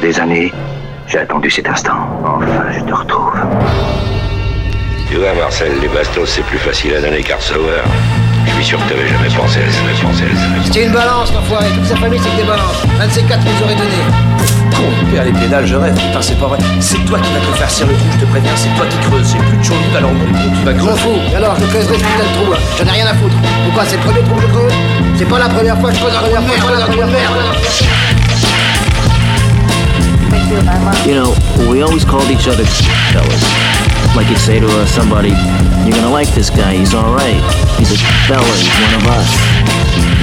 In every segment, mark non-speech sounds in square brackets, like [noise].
des années, j'ai attendu cet instant. Enfin, je te retrouve. Tu vois, Marcel, les bastos, c'est plus facile à donner qu'à recevoir. Je suis sûr que t'avais jamais pensé à ça, jamais pensé à. C'était une balance, l'enfoiré. Toute sa famille, c'est que des balances. Un de ces quatre nous aurait donné. Con, père les pédales, je rêve. Putain, c'est pas vrai. C'est toi qui vas te faire le trou, je te préviens. C'est toi qui creuses. J'ai plus de chaud, alors trou, tu vas Je creuser. fous. Et alors, je creuserai ce putain de trou, là. J'en ai rien à foutre. Pourquoi C'est le premier trou que je creuse? C'est pas la première fois que je creuse un trou de merde. C'est pas la première fois. You know, we always called each other fellas. Like you'd say to uh, somebody, you're gonna like this guy, he's alright. He's a fella, he's one of us.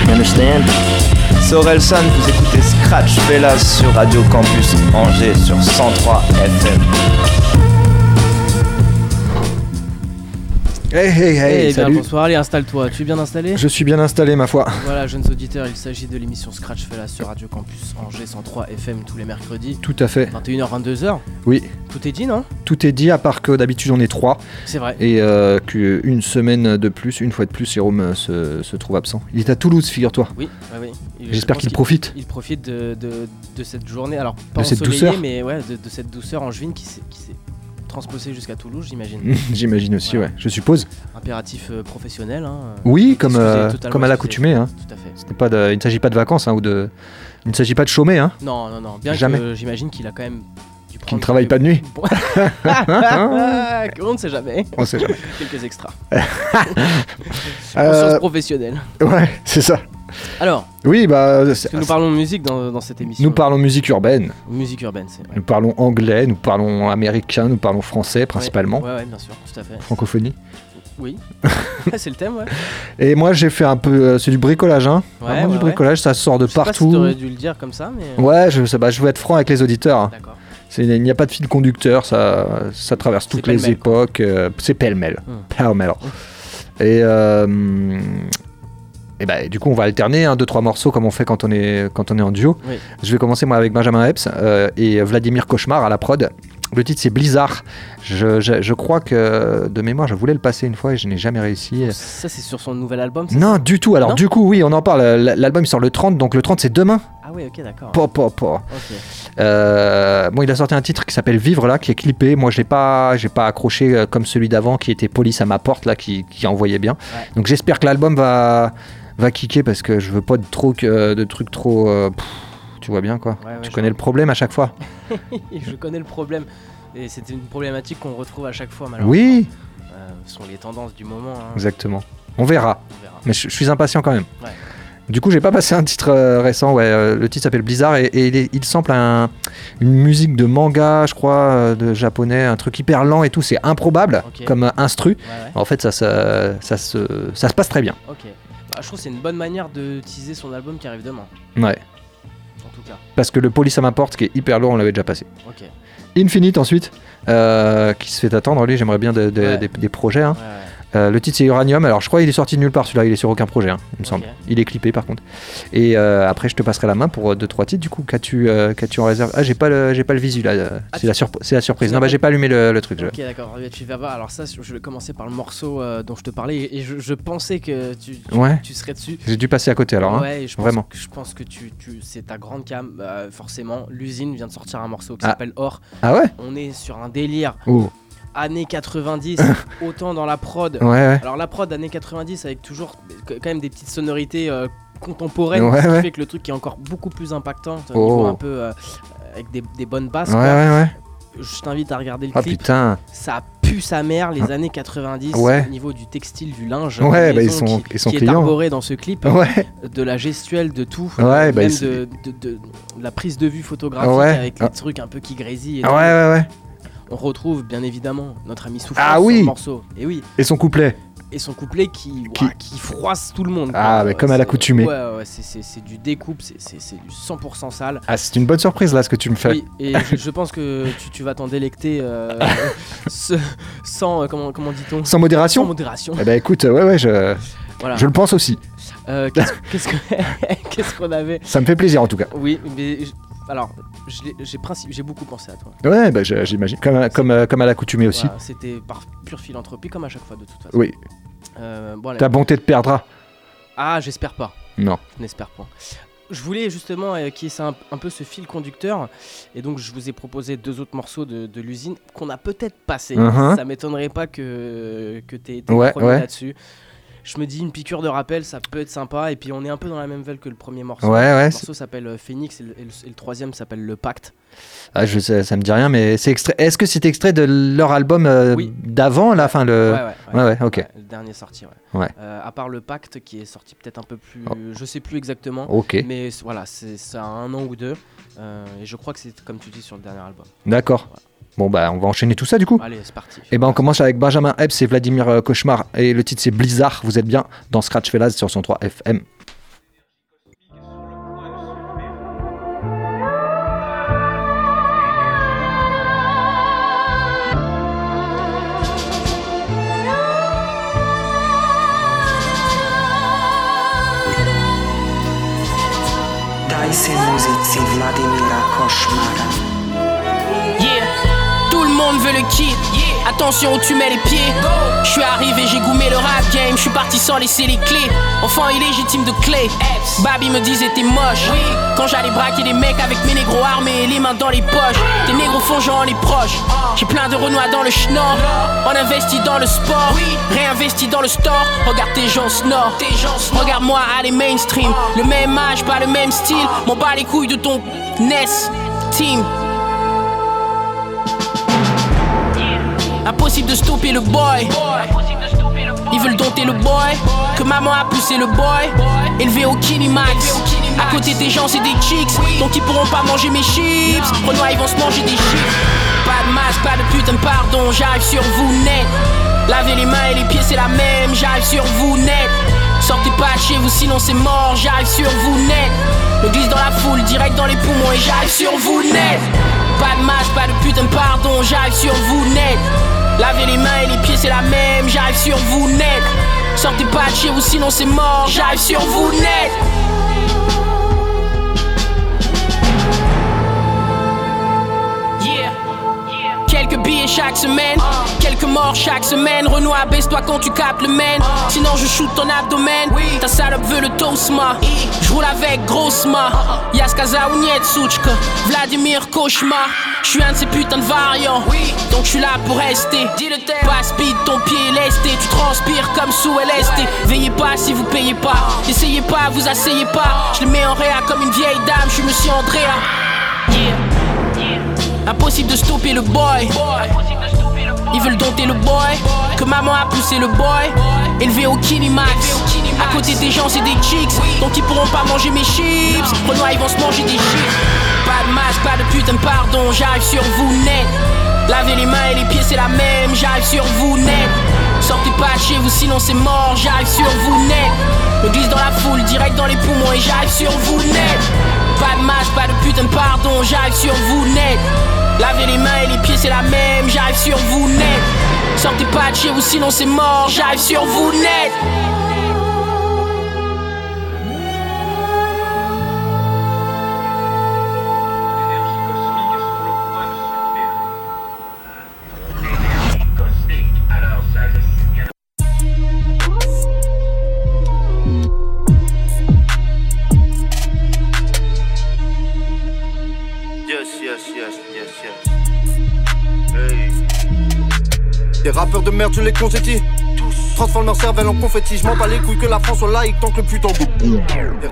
You understand? C'est Orelsan, vous écoutez Scratch Velas sur Radio Campus Angers sur 103 FM. Hey hey hey, Eh bien, salut. bonsoir, allez, installe-toi. Tu es bien installé Je suis bien installé, ma foi. Voilà, jeunes auditeurs, il s'agit de l'émission Scratch Fella sur Radio Campus Angers 103 FM tous les mercredis. Tout à fait. 21h, 22h. Oui, Tout est dit, non? Tout est dit, à part que d'habitude on est trois. C'est vrai. Et euh, qu'une semaine de plus, une fois de plus, Jérôme euh, se, se trouve absent. Il est à Toulouse, figure-toi. Oui, ouais, oui. J'espère qu'il profite. Il profite de, de- de cette journée, alors pas De cette douceur. mais ouais, de, de cette douceur qui s'est qui s'est transposée jusqu'à Toulouse, j'imagine. [laughs] J'imagine aussi, Voilà. ouais. Je suppose. Impératif euh, professionnel. Hein. Oui, comme, euh, comme à l'accoutumée. Hein. Tout à fait. Pas de- il ne s'agit pas de vacances hein, ou de. Il ne s'agit pas de chômer, hein. Non, non, non. Bien Jamais. que j'imagine qu'il a quand même Qui ne travaille pas de nuit. [laughs] On ne sait jamais. On sait jamais. Quelques extras. [laughs] Euh, Conscience professionnelle. ouais, c'est ça. Alors, Oui, bah. parce c'est- que nous parlons musique dans, dans cette émission. Nous parlons musique urbaine, Musique urbaine, c'est vrai. nous parlons anglais, nous parlons américain, nous parlons français principalement. Ouais, ouais, bien sûr, tout à fait. Francophonie. Oui. [laughs] [laughs] c'est le thème, ouais. Et moi j'ai fait un peu. euh, c'est du bricolage, hein. Ouais, Vraiment ouais, du bricolage, ça sort de Je sais pas si partout. dû le dire comme ça, mais. Ouais, je, bah, je veux être franc avec les auditeurs. hein. D'accord. Il n'y a pas de fil conducteur, ça, ça traverse toutes les époques. euh, c'est pêle-mêle. Hum. Pêle-mêle. Et, euh, et bah, du coup, on va alterner hein, deux trois morceaux comme on fait quand on est quand on est en duo. Oui. Je vais commencer moi avec Benjamin Epps euh, et Vladimir Cauchemar à la prod. Le titre c'est Blizzard. Je, je- je crois que de mémoire, je voulais le passer une fois et je n'ai jamais réussi. Ça, c'est sur son nouvel album Non, du tout. Alors, Non du coup, oui, on en parle. L'album sort le 30, donc le 30 c'est demain. Ah, ouais, ok, d'accord. Po, po, po. Euh, bon, il a sorti un titre qui s'appelle Vivre là, qui est clippé. Moi, je l'ai pas, j'ai pas accroché euh, comme celui d'avant, qui était Police à ma porte là, qui, qui envoyait bien. Ouais. Donc, j'espère que l'album va va kicker parce que je veux pas de trop que- de trucs trop. euh, pff, tu vois bien quoi. Ouais, ouais, tu connais le problème à chaque fois. [laughs] je connais le problème. Et c'était une problématique qu'on retrouve à chaque fois, malheureusement. Oui, Euh, ce sont les tendances du moment. hein. exactement. On verra. On verra. Mais je, je suis impatient quand même. Ouais. Du coup, j'ai pas passé un titre euh, récent. Ouais, euh, le titre s'appelle Blizzard et, et il, est- il semble un, une musique de manga, je crois, euh, de japonais, un truc hyper lent et tout. C'est improbable comme instru. Ouais, ouais. En fait, ça, ça, ça, se, ça se passe très bien. Bah, je trouve que c'est une bonne manière de teaser son album qui arrive demain, Ouais. en tout cas. Parce que le Police à ma porte, qui est hyper lourd, on l'avait déjà passé. Ok. Infinite ensuite, euh, qui se fait attendre. Lui, j'aimerais bien de- de- Ouais. des, des projets. hein. Ouais, ouais. Euh, le titre c'est Uranium. Alors, je crois qu'il est sorti de nulle part celui-là. Il est sur aucun projet, hein, il me semble. Il est clippé par contre. Et euh, après, je te passerai la main pour 2-3 titres. Du coup, qu'as-tu euh, en réserve? Ah, j'ai pas le, j'ai pas le visu là. euh, Ah, c'est la, surp- surprise. Non, bah, j'ai pas allumé le, le truc. je- Ok, d'accord. Ouais, Tu vas voir. Alors ça, je vais commencer par le morceau euh, dont je te parlais et je, je pensais que tu, tu, Ouais. tu serais dessus. J'ai dû passer à côté alors. hein. ouais, je pense Vraiment. que, je pense que tu, tu, c'est ta grande cam. euh, forcément, l'usine vient de sortir un morceau qui Ah. s'appelle Or. Ah ouais? On est sur un délire. Années 90, [laughs] autant dans la prod. Ouais, ouais. Alors la prod années 90 avec toujours quand même des petites sonorités euh, contemporaines, Ouais, ce qui fait que le truc est encore beaucoup plus impactant, au Oh. niveau un peu euh, avec des, des bonnes basses. Ouais, quoi. ouais, ouais. Je t'invite à regarder le Ah clip. putain. Ça pue sa mère les années 90 Ouais. au niveau du textile, du linge. Ouais, de bah, ils sont, qui, ils sont qui est arboré dans ce clip, Ouais. de la gestuelle, de tout, Ouais, euh, bah, même de, de- de- de la prise de vue photographique avec les Ah. trucs un peu qui grésillent. et Ah ouais, ouais, ouais. On retrouve bien évidemment notre ami Souffrance Ah oui. morceau. Et oui, Et son couplet. et son couplet qui, Qui- ouah, qui froisse tout le monde. Ah, mais comme à l'accoutumée. Ouais, ouais, c'est- c'est c'est du découpe, c'est- c'est c'est du 100% sale. Ah, c'est une bonne surprise là ce que tu me fais. Oui, et je, je pense que tu, tu vas t'en délecter euh, [laughs] ce- sans, euh, comment, comment dit-on? Sans modération Sans modération. Eh ben écoute, ouais, ouais, je, Voilà. je le pense aussi. Euh, Qu'est-ce qu'est-ce que- [laughs] qu'est-ce qu'on avait? Ça me fait plaisir en tout cas. Oui, mais alors, j'ai beaucoup pensé à toi. Ouais, bah, j'imagine. Comme, à- comme, euh, comme à l'accoutumée aussi. Voilà, C'était par pure philanthropie, comme à chaque fois de toute façon. Oui. Euh, bon. Ta bonté te perdra. Ah, j'espère pas. Non. Je n'espère pas. je voulais justement euh, qu'il y ait un, un peu ce fil conducteur. Et donc, je vous ai proposé deux autres morceaux de, de l'usine qu'on a peut-être passé. Mhm. Ça m'étonnerait pas que, que tu aies été Ouais, ouais. là-dessus. Je me dis, une piqûre de rappel, ça peut être sympa. Et puis, on est un peu dans la même veine que le premier morceau. Ouais, ouais, Le morceau s'appelle euh, Phoenix et le, et le- et le troisième s'appelle Le Pacte. Ah, je sais, ça me dit rien, mais c'est extrait. Est-ce que c'est extrait de leur album euh, Oui. d'avant, la fin le. Ouais, ouais, ouais, ouais, ok. Le dernier sorti, ouais. Euh, à part Le Pacte qui est sorti peut-être un peu plus. Oh. Je sais plus exactement. Ok. Mais voilà, c'est ça a un an ou deux. Euh, et je crois que c'est comme tu dis sur le dernier album. D'accord. Bon, bah, on va enchaîner tout ça du coup. Allez, c'est parti. Et ben, on commence avec Benjamin Epps et Vladimir euh, Cauchemar. Et le titre, c'est Blizzard. Vous êtes bien dans Scratch Fellas sur 103 FM. Daj si muzici Vladimira Košmara. Attention où tu mets les pieds. Je suis arrivé, j'ai goumé le rap game. Je suis parti sans laisser les clés. Enfant illégitime de clé. Babi me disait t'es moche. Quand j'allais braquer des mecs avec mes négros armés et les mains dans les poches. Tes négros font genre les proches. J'ai plein de renois dans le schnorr. On investit dans le sport. Réinvesti dans le store. Regarde tes gens snore. Regarde-moi aller mainstream. Le même âge, pas le même style. M'en bats les couilles de ton NES. Team. Impossible de stopper le boy. Ils veulent dompter le boy. Que maman a poussé le boy. Élevé au Kinimax. À côté des gens, c'est des chicks. Donc ils pourront pas manger mes chips. Renoir, ils vont se manger des chips. Pas de masque, pas de putain pardon. J'arrive sur vous net. Lavez les mains et les pieds, c'est la même. J'arrive sur vous net. Sortez pas de chez vous, sinon c'est mort. J'arrive sur vous net. Me glisse dans la foule, direct dans les poumons et j'arrive sur vous net. Pas de masque, pas de putain pardon. J'arrive sur vous net. Lavez les mains et les pieds, c'est la même. J'arrive sur vous net. Sortez pas de chez vous, sinon c'est mort. J'arrive sur vous net. Quelques billets chaque semaine, quelques morts chaque semaine. Renoir, baisse-toi quand tu capes le main. Sinon, je shoot ton abdomen. Ta salope veut le tosma. Je roule avec grossement. Yaskaza ou Nietsuchka. Vladimir Cauchemar. Je suis un de ces putains de variants. Donc je suis là pour rester. Pas speed, ton pied est lesté. Tu transpires comme sous LSD. Veillez pas si vous payez pas. Essayez pas, vous asseyez pas. Je le mets en réa comme une vieille dame. Je suis monsieur Andrea. Impossible de stopper le boy. Ils veulent dompter le boy. Que maman a poussé le boy. Élevé au Kinimax. À côté des gens, c'est des chicks. Donc ils pourront pas manger mes chips. Renoir, ils vont se manger des chips. Pas de masque, pas de putain pardon. J'arrive sur vous net. Lavez les mains et les pieds, c'est la même. J'arrive sur vous net. Sortez pas chez vous, sinon c'est mort. J'arrive sur vous net. Me glisse dans la foule, direct dans les poumons et j'arrive sur vous net. Pas de masque, pas de putain pardon. J'arrive sur vous net. Lavez les mains et les pieds, c'est la même. J'arrive sur vous net. Sortez pas de chez vous, sinon c'est mort. J'arrive sur vous net. Merde, je les consentis. Transforme leur cervelle en confetti. Je m'en bats les couilles que la France soit laïque tant que le putain bout.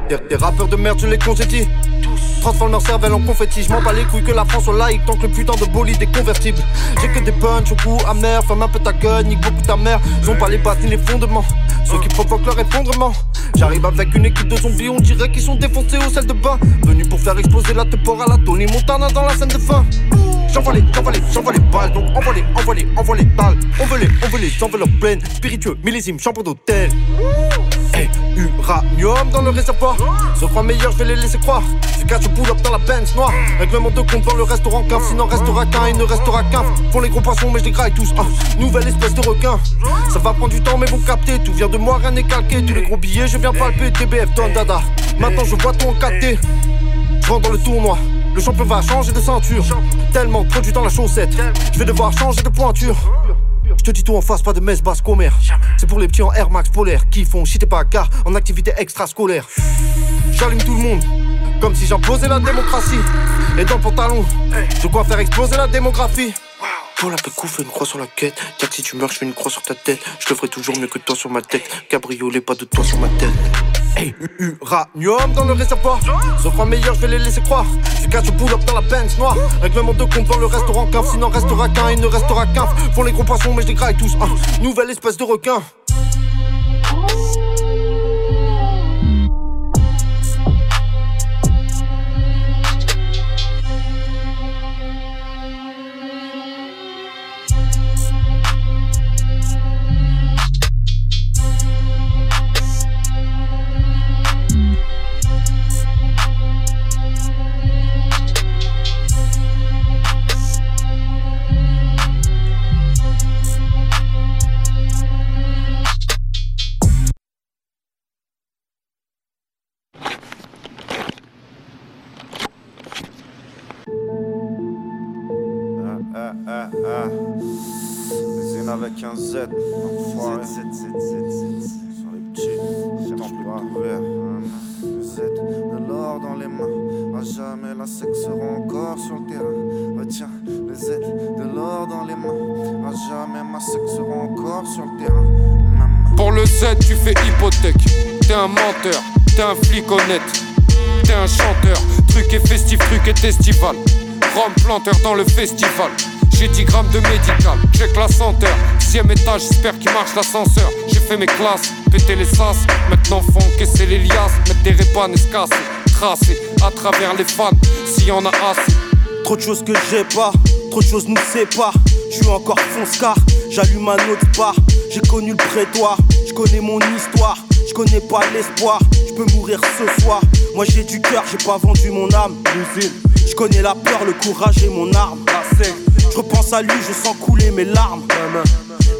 Des, rappeurs de merde, je les consentis. Transforme leur cervelle en confetti. Je m'en bats les couilles que la France soit laïque tant que le putain de bolide est convertible. J'ai que des punchs au goût amer. Ferme un peu ta gueule, nique beaucoup ta mère. Ils ont pas les bases ni les fondements. Ceux qui provoquent leur effondrement. J'arrive avec une équipe de zombies, on dirait qu'ils sont défoncés au sel de bain. Venus pour faire exploser la tepora à la Tony Montana dans la scène de fin. J'envoie les, j'envoie j'envoie les balles, donc envoie les, envoie les, envoie les balles. On veut les, on veut les enveloppes pleines. Spiritueux, millésime, chambre d'hôtel. Hey, uranium dans le réservoir. Se croient meilleurs, je vais les laisser croire. Je cache pull up dans la Benz noire. Règlement de compte dans le restaurant cave. Sinon restera qu'un, il ne restera qu'un. Font les gros poissons, mais je les graille tous. Ah, nouvelle espèce de requin. Ça va prendre du temps, mais vous captez. Tout vient de moi, rien n'est calqué. Tous les gros billets, je viens palper. TBF, Don Dada. Maintenant, je vois tout en 4T. Je rentre dans le tournoi. Le champion va changer de ceinture. Tellement de produits dans la chaussette. Je vais devoir changer de pointure. Je te dis tout en face, pas de messe basse commère. C'est pour les petits en Air Max polaire qui font chier pas à gare en activité extrascolaire. J'allume tout le monde, Comme si j'imposais la démocratie. Et dans le pantalon, de quoi faire exploser la démographie. Pour la pécou, fais une croix sur la quête. Tiens si tu meurs, je fais une croix sur ta tête. Je le ferai toujours mieux que toi sur ma tête. Cabriolet, pas de toi sur ma tête. Hey, uranium dans le réservoir. Sauf un meilleur, je vais les laisser croire. Je cache pull up dans la Benz noire. Règlement de compte dans le restaurant cave. Sinon restera qu'un, il ne restera qu'un. Font les gros poissons, mais je les tous. Ah, nouvelle espèce de requin. Z, Sur les petits, temple ouvert. Le Z, de l'or dans les mains. À jamais la sexe sera encore sur le terrain. Retiens, le Z, de l'or dans les mains. À jamais ma sexe sera encore sur le terrain. Pour le Z, tu fais hypothèque. T'es un menteur, t'es un flic honnête. T'es un chanteur, truc et festif, truc et festival. Rome planteur dans le festival. J'ai 10 grammes de médical, check la senteur. Sixième étage, j'espère qu'il marche l'ascenseur. J'ai fait mes classes, pété les sas. Maintenant faut encaisser les liasses, mettre des répanes et se casser. Tracer à travers les fans, s'il y en a assez. Trop de choses que j'ai pas, trop de choses nous séparent. Je suis encore fonce-car, j'allume un autre bar. J'ai connu le prétoire, je connais mon histoire. Je connais pas l'espoir, je peux mourir ce soir. Moi j'ai du cœur, j'ai pas vendu mon âme. Je connais la peur, le courage et mon arme. Je repense à lui, je sens couler mes larmes.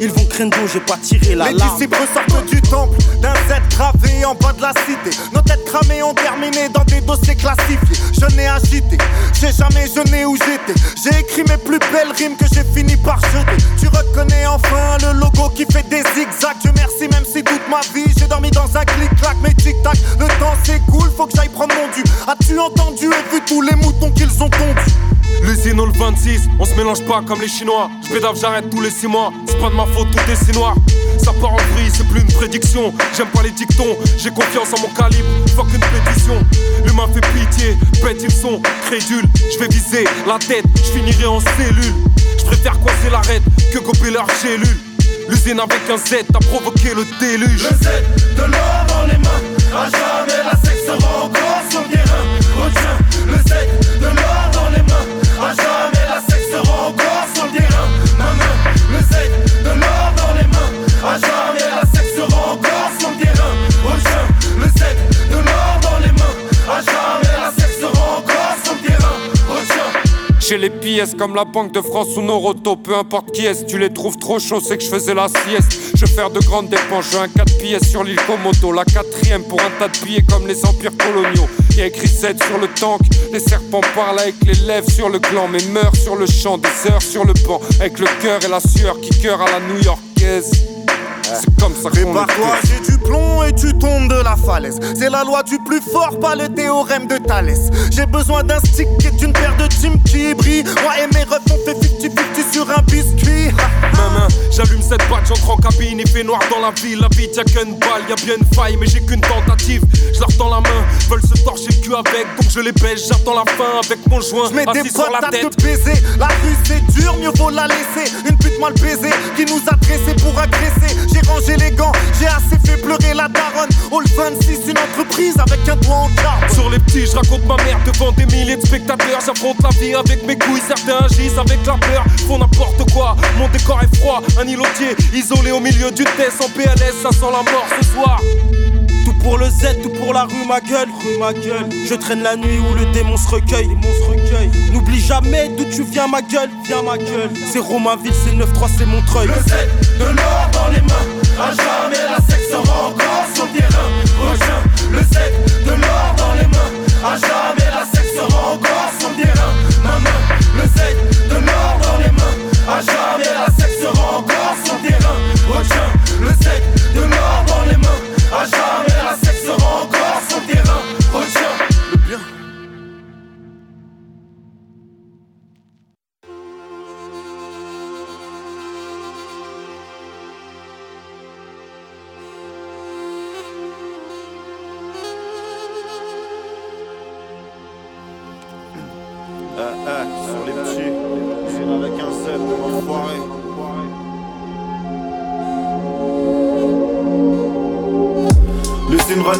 Ils vont craindre j'ai pas tiré la Les disciples sortent du temple d'un Z gravé en bas de la cité. Nos têtes cramées ont terminé dans des dossiers classifiés. Je n'ai agité, j'ai jamais jeûné où j'étais. J'ai écrit mes plus belles rimes que j'ai fini par jeter. Tu reconnais enfin le logo qui fait des zigzags. Dieu merci, même si toute ma vie j'ai dormi dans un clic-clac. Mais tic-tac, le temps s'écoule, faut que j'aille prendre mon dû. As-tu entendu et vu tous les moutons qu'ils ont tondus? L'usine le 26, on se mélange pas comme les Chinois. Je pédave, j'arrête tous les 6 mois. C'est pas de ma faute, tout est si noir. Ça part en vrille, c'est plus une prédiction. J'aime pas les dictons, j'ai confiance en mon calibre. Fuck une pétition. L'humain fait pitié, bête ils sont crédules. Je vais viser la tête, je finirai en cellule. Je préfère coincer l'arête que gober leur cellule. L'usine avec un Z a provoqué le déluge. Le Z, de l'or dans les mains. À jamais la sexe sera encore terrain. Retiens, le Z, jamais la Les pièces comme la Banque de France ou Noroto, peu importe qui est, tu les trouves trop chauds, c'est que je faisais la sieste. Je faire de grandes dépenses, j'ai un 4 pièces sur l'île Komodo, la quatrième pour un tas de billets comme les empires coloniaux. Y a écrit 7 sur le tank, les serpents parlent avec les lèvres sur le gland, mais meurent sur le champ, des heures sur le banc, avec le cœur et la sueur qui cœur à la new-yorkaise. C'est comme ça qu'on Prépare-toi, j'ai du plomb et tu tombes de la falaise. C'est la loi du plus fort, pas le théorème de Thalès. J'ai besoin d'un stick et d'une paire de jeans qui brillent. Moi et mes refs, on fait 50-50 sur un biscuit. Maman, j'allume cette batte, j'entre en cabine, il fait noir dans la ville, la vie y'a qu'une balle, y'a bien une faille, mais j'ai qu'une tentative. Je leur tends la main, veulent se torcher le cul avec, donc je les baisse, j'attends la fin avec mon joint, Je mets des sur la potes à tête. te baiser. La rue c'est dur, mieux vaut la laisser. Une pute mal baisée qui nous a dressés pour agresser. J'ai rangé les gants, j'ai assez fait pleurer la daronne. All 26, une entreprise avec un doigt en carbone. Sur les petits, je raconte ma mère devant des milliers de spectateurs. J'affronte la vie avec mes couilles, certains agissent avec la peur, n'importe quoi. Mon décor est froid, un îlotier isolé au milieu du test en PLS, ça sent la mort ce soir. Tout pour le Z, tout pour la rue, ma gueule, rue, ma gueule. Je traîne la nuit où le démon se recueille. N'oublie jamais d'où tu viens, ma gueule, viens, ma gueule. C'est Romainville, c'est 9-3, c'est Montreuil. Le Z, de l'or dans les mains. À jamais la sexe sera encore sur le terrain. Retiens, le Z, de l'or dans les mains. À jamais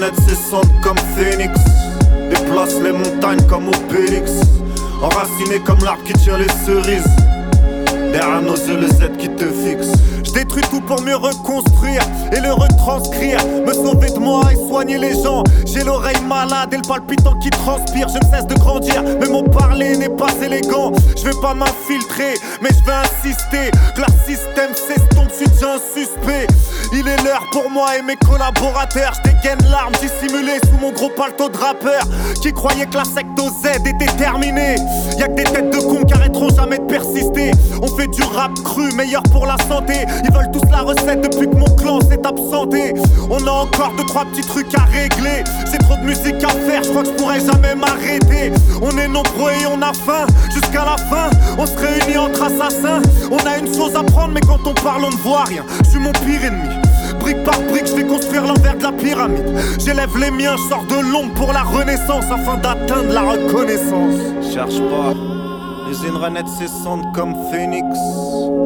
Renaître cessante comme Phoenix. Déplace les montagnes comme Obélix. Enraciné comme l'arbre qui tient les cerises. Derrière nos yeux, le Z qui te fixe. Détruis tout pour mieux reconstruire et le retranscrire. Me sauver de moi et soigner les gens. J'ai l'oreille malade et le palpitant qui transpire. Je ne cesse de grandir, mais mon parler n'est pas élégant. Je vais pas m'infiltrer, mais je vais insister. Que leur système s'estompe, je suis un suspect. Il est l'heure pour moi et mes collaborateurs. Je dégaine l'arme dissimulée sous mon gros palto de rappeur. Qui croyait que la secte Z était terminée. Y'a que des On fait du rap cru, meilleur pour la santé. Ils veulent tous la recette depuis que mon clan s'est absenté. On a encore deux trois petits trucs à régler. C'est trop de musique à faire, je crois que je pourrais jamais m'arrêter. On est nombreux et on a faim jusqu'à la fin. On se réunit entre assassins. On a une chose à prendre, mais quand on parle, on ne voit rien. Je suis mon pire ennemi. Brique par brique, je vais construire l'envers de la pyramide. J'élève les miens, je sors de l'ombre pour la renaissance afin d'atteindre la reconnaissance. Cherche pas. L'usine renaître cessante comme Phoenix.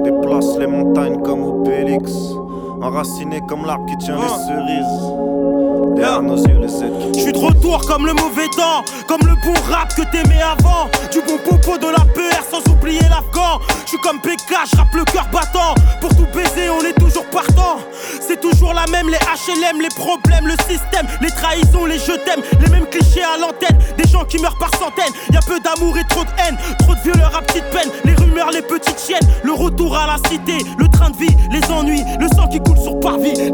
Déplace les montagnes comme Obélix. Enraciné comme l'arbre qui tient les cerises. Derrière nos yeux, les Je suis de retour comme le mauvais temps, comme le bon rap que t'aimais avant. Du bon popo de la PR sans oublier l'afghan. Je suis comme PK, je rappe le cœur battant. Pour tout baiser, on est toujours partant. C'est toujours la même, les HLM, les problèmes, le système, les trahisons, les je t'aime, les mêmes clichés à l'antenne. Des gens qui meurent par centaines. Y a peu d'amour et trop de haine, trop de violeurs à petite peine. Les rumeurs, les petites chiennes, le retour à la cité, le train de vie, les ennuis, le sang qui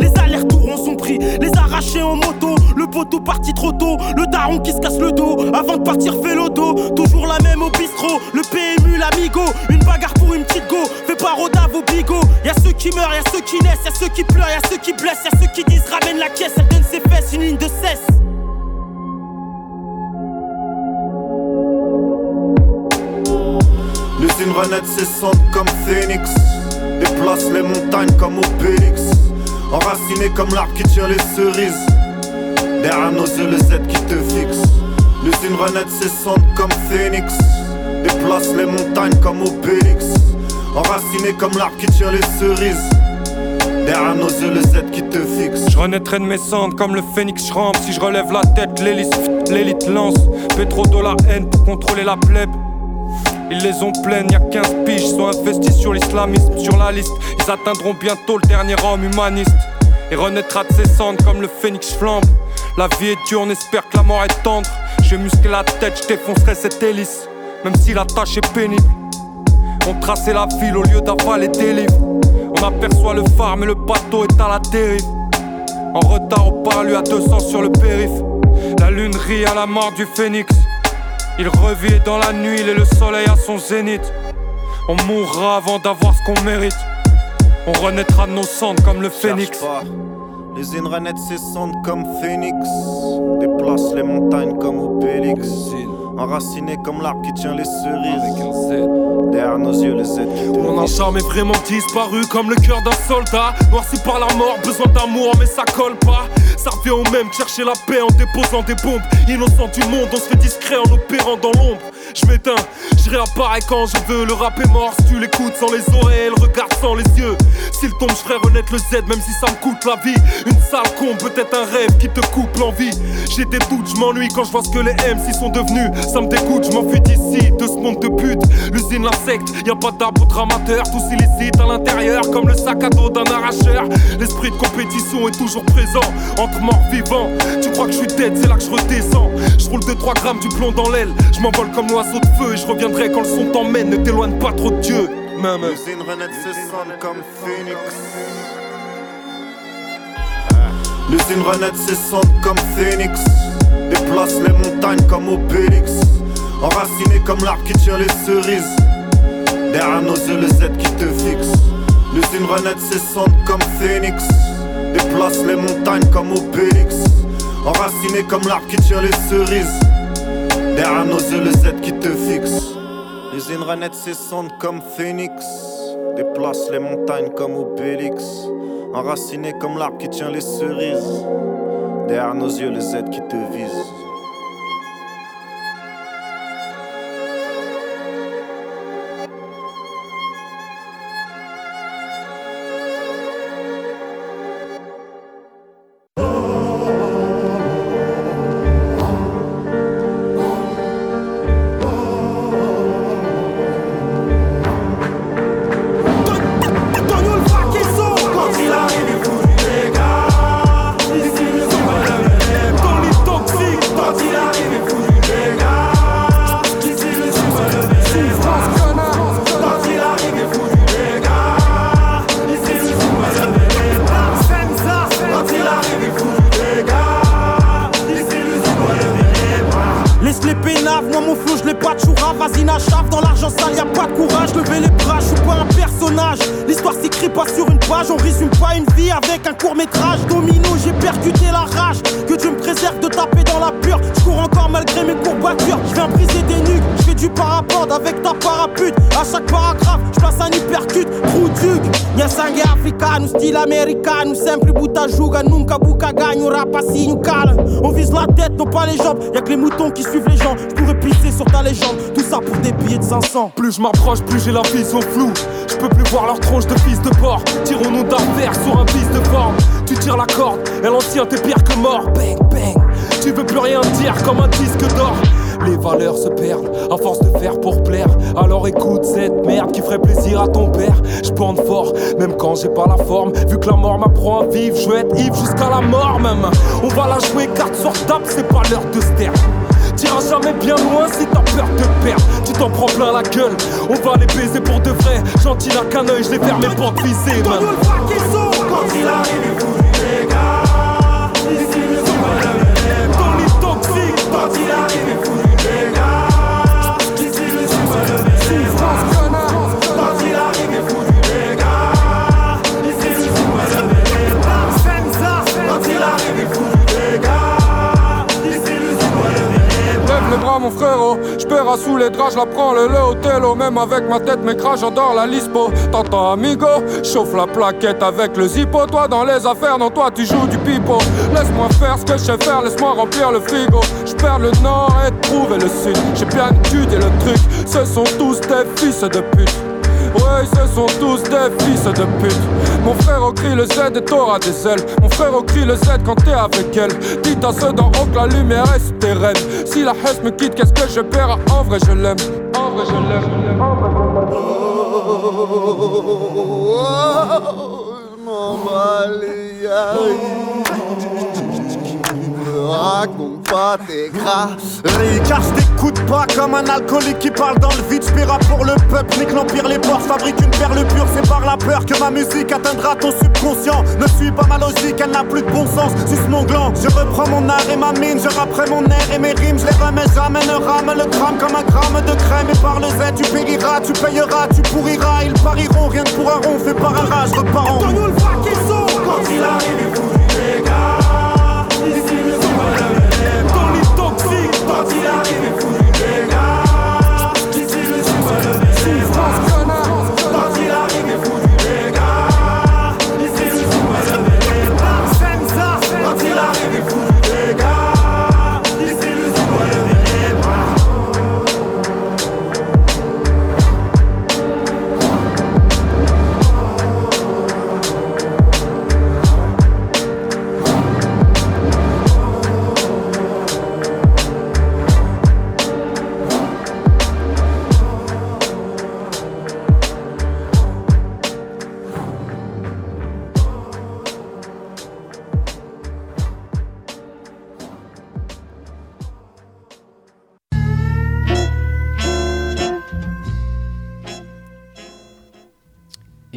Les allers-retours en son prix, les arrachés en moto, le poteau parti trop tôt, le daron qui se casse le dos avant de partir fait l'auto. Toujours la même au bistrot, le PMU, l'amigo, une bagarre pour une petite go. Fais pas rodave au bigot. Y a ceux qui meurent, y a ceux qui naissent, y a ceux qui pleurent, y a ceux qui blessent, y a ceux qui disent ramène la caisse, elle donne ses fesses, une ligne de cesse. L'usine renaître cessante comme Phoenix. Déplace les montagnes comme Obélix. Enraciné comme l'arbre qui tient les cerises. Derrière nos yeux, le Z qui te fixe. L'usine renaître cessante comme Phoenix. Déplace les montagnes comme Obélix. Enraciné comme l'arbre qui tient les cerises. Derrière nos yeux, le Z qui te fixe. Je renaîtrai de mes cendres comme le phénix, je rampe. Si je relève la tête, l'élite, l'élite lance. Pétro de la haine pour contrôler la plèbe. Ils les ont pleines, y'a 15 piges, sont investis sur l'islamisme, sur la liste. Ils atteindront bientôt le dernier homme humaniste. Et renaîtra de ses cendres comme le phénix flambe. La vie est dure, on espère que la mort est tendre. J'ai musclé la tête, je défoncerai cette hélice. Même si la tâche est pénible. On traçait la file au lieu d'avaler des livres. On aperçoit le phare, mais le bateau est à la dérive. En retard au parlu à 200 sur le périph. La lune rit à la mort du phénix. Il revit dans la nuit, il est le soleil à son zénith. On mourra avant d'avoir ce qu'on mérite. On renaîtra de nos cendres comme le phénix. Cherche pas. L'usine renaître cessante comme Phoenix. Déplace les montagnes comme Obélix. Enraciné comme l'arbre qui tient les cerises. Derrière nos yeux, le Z qui te Mon fixe. charme est vraiment disparu comme le cœur d'un soldat. Noirci par la mort, besoin d'amour, mais ça colle pas. Ça revient au même, chercher la paix en déposant des bombes. Innocent du monde, on se fait discret en opérant dans l'ombre. Je m'éteins, je réapparais quand je veux. Le rap est mort, si tu l'écoutes sans les oreilles, le regard sans les yeux. S'il tombe, je ferai renaître le Z, même si ça me coûte la vie. Une sale con, peut-être un rêve qui te coupe l'envie. J'ai des doutes, je m'ennuie quand je vois ce que les MC sont devenus. Ça me dégoûte, je m'enfuis d'ici, de ce monde de pute. L'usine, la secte, y a pas d'arbre amateur, tous illicites à l'intérieur, comme le sac à dos d'un arracheur. L'esprit de compétition est toujours présent, entre morts vivants. Tu crois que je suis dead, c'est là que je redescends. Je roule 2-3 grammes du plomb dans l'aile, je m'envole comme l'oiseau de feu et je reviendrai quand le son t'emmène. Ne t'éloigne pas trop de Dieu. Même. L'usine comme Phoenix. L'usine renaître cessante comme Phoenix. Déplace les montagnes comme Obélix. Enraciné comme l'arbre qui tient les cerises. Derrière nos yeux, le Z qui te fixe. L'usine renaître cessante comme Phoenix. Déplace les montagnes comme Obélix. Enraciné comme l'arbre qui tient les cerises. Derrière nos yeux, le Z qui te fixe. L'usine renaître cessante comme Phoenix. Déplace les montagnes comme Obélix. Enraciné comme l'arbre qui tient les cerises. Derrière nos yeux, le Z qui te vise. Sempre buta juga, nunca buca ganho. Rapacinho, cala. On vise la tête, non pas les jambes. Y'a que les moutons qui suivent les gens. Je pourrais pisser sur ta légende. Tout ça pour des billets de 500. Plus je m'approche, plus j'ai la vision floue. Je peux plus voir leur tronche de fils de porc. Tirons-nous d'affaire sur un vice de forme. Tu tires la corde, et l'ancien t'es pire que mort. Bang, bang. Tu veux plus rien dire comme un disque d'or. Les valeurs se perdent à force de faire pour plaire. Alors écoute cette merde qui ferait plaisir à ton père. Je bande fort, même quand j'ai pas la forme. Vu que la mort m'apprend à vivre, je vais être ivre jusqu'à la mort même. On va la jouer carte sur table, c'est pas l'heure de se taire. T'iras jamais bien loin si t'as peur de perdre. Tu t'en prends plein la gueule. On va les baiser pour de vrai. Gentil n'a qu'un œil, je les ferme pour te viser. Quand il arrive, mon frérot, j'paiera sous les draps, la prends le le Même avec ma tête mes crash, j'adore la lispo. T'entends amigo, chauffe la plaquette avec le zippo. Toi dans les affaires, non toi tu joues du pipeau. Laisse-moi faire ce que je sais faire, laisse-moi remplir le frigo. J'perds le nord et trouver le sud. J'ai bien étudié le truc, ce sont tous des fils de pute Ce sont tous des fils de pute. Mon frère au crie le Z et t'auras des ailes. Mon frère au crie le Z quand t'es avec elle. Dites à ceux d'en haut que la lumière est sous tes rênes. Si la haine me quitte, qu'est-ce que je perds? En vrai, je l'aime. En vrai, je l'aime. En vrai, Raconte pas tes gras. Car je t'écoute pas comme un alcoolique qui parle dans le vide. J'paiera pour le peuple, nique l'empire, les porcs Fabrique une perle pure, c'est par la peur que ma musique atteindra ton subconscient. Ne suis pas ma logique, elle n'a plus de bon sens. Suce mon gland, je reprends mon art et ma mine. Je rapperai mon air et mes rimes, je les remets jamais. Ne rame le gramme comme un gramme de crème. Et par le Z tu périras, tu payeras, tu pourriras. Ils pariront, rien que pour un rond, fait par un rage, repars en nous le Quand il arrive, I'll